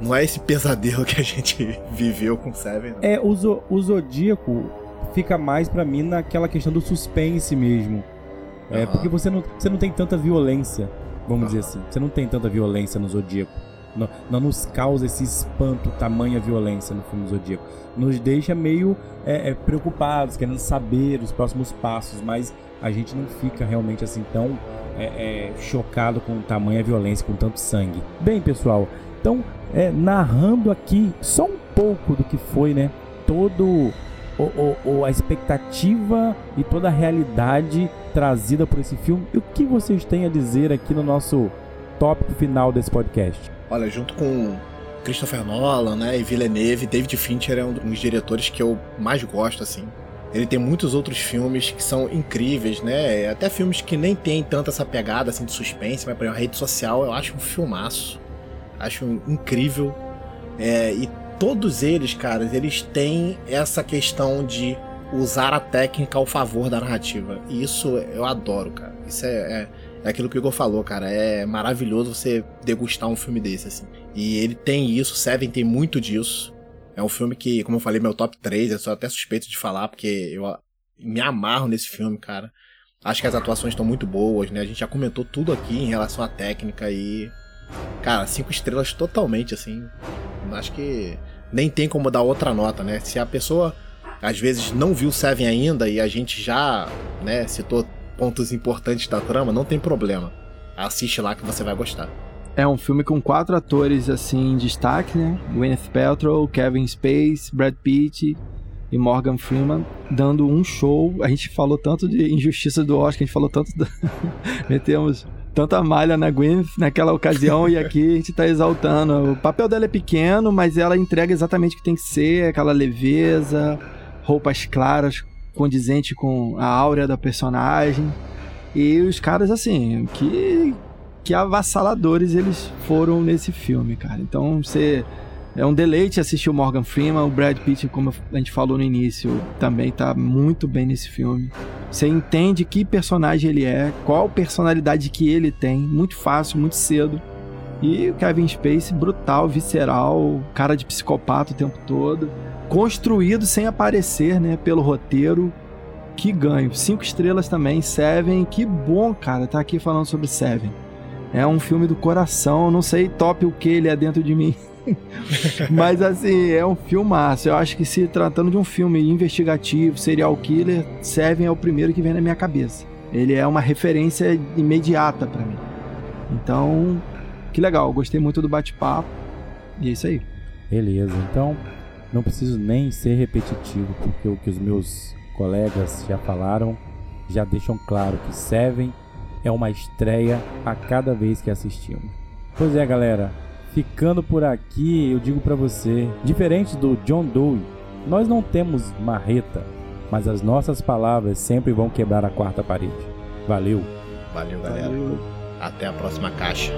não é esse pesadelo que a gente viveu com Seven. Não. É, o, zo o Zodíaco fica mais para mim naquela questão do suspense mesmo. É, porque você não, você não tem tanta violência, vamos uhum. dizer assim. Você não tem tanta violência no Zodíaco. Não, não nos causa esse espanto, tamanha violência no filme Zodíaco. Nos deixa meio é, é, preocupados, querendo saber os próximos passos, mas a gente não fica realmente assim tão é, é chocado com tamanha violência, com tanto sangue. Bem, pessoal, então, é, narrando aqui só um pouco do que foi, né? Todo o, o, a expectativa e toda a realidade trazida por esse filme. E o que vocês têm a dizer aqui no nosso tópico final desse podcast? Olha, junto com Christopher Nolan, né, e Villeneuve, David Fincher é um dos diretores que eu mais gosto, assim. Ele tem muitos outros filmes que são incríveis, né? Até filmes que nem tem tanta essa pegada assim de suspense, mas por exemplo, a rede social eu acho um filmaço. Acho incrível. É, e todos eles, cara, eles têm essa questão de usar a técnica ao favor da narrativa. E isso eu adoro, cara. Isso é, é, é, aquilo que o Igor falou, cara. É maravilhoso você degustar um filme desse, assim. E ele tem isso, Seven tem muito disso. É um filme que, como eu falei, meu top 3, eu sou até suspeito de falar, porque eu me amarro nesse filme, cara. Acho que as atuações estão muito boas, né? A gente já comentou tudo aqui em relação à técnica e. Cara, cinco estrelas totalmente, assim. Acho que nem tem como dar outra nota, né? Se a pessoa às vezes não viu Seven ainda e a gente já, né, citou pontos importantes da trama, não tem problema. Assiste lá que você vai gostar. É um filme com quatro atores assim em destaque, né? Gwyneth Paltrow, Kevin Spacey, Brad Pitt e Morgan Freeman dando um show. A gente falou tanto de injustiça do Oscar, a gente falou tanto metemos tanta malha na Gwyneth naquela ocasião e aqui a gente tá exaltando. O papel dela é pequeno, mas ela entrega exatamente o que tem que ser, aquela leveza, roupas claras, condizente com a áurea da personagem. E os caras, assim, que, que avassaladores eles foram nesse filme, cara. Então você. É um deleite assistir o Morgan Freeman, o Brad Pitt, como a gente falou no início, também tá muito bem nesse filme. Você entende que personagem ele é, qual personalidade que ele tem, muito fácil, muito cedo. E o Kevin Spacey, brutal, visceral, cara de psicopata o tempo todo construído sem aparecer, né, pelo roteiro. Que ganho. Cinco estrelas também, Seven. Que bom, cara, tá aqui falando sobre Seven. É um filme do coração. Não sei top o que ele é dentro de mim. Mas assim, é um filmaço. Eu acho que se tratando de um filme investigativo, serial killer, Seven é o primeiro que vem na minha cabeça. Ele é uma referência imediata para mim. Então, que legal. Gostei muito do bate-papo. E é isso aí. Beleza. Então, não preciso nem ser repetitivo, porque o que os meus colegas já falaram já deixam claro que Seven é uma estreia a cada vez que assistimos. Pois é, galera, ficando por aqui, eu digo para você, diferente do John Doe, nós não temos marreta, mas as nossas palavras sempre vão quebrar a quarta parede. Valeu. Valeu, galera. Valeu. Até a próxima caixa.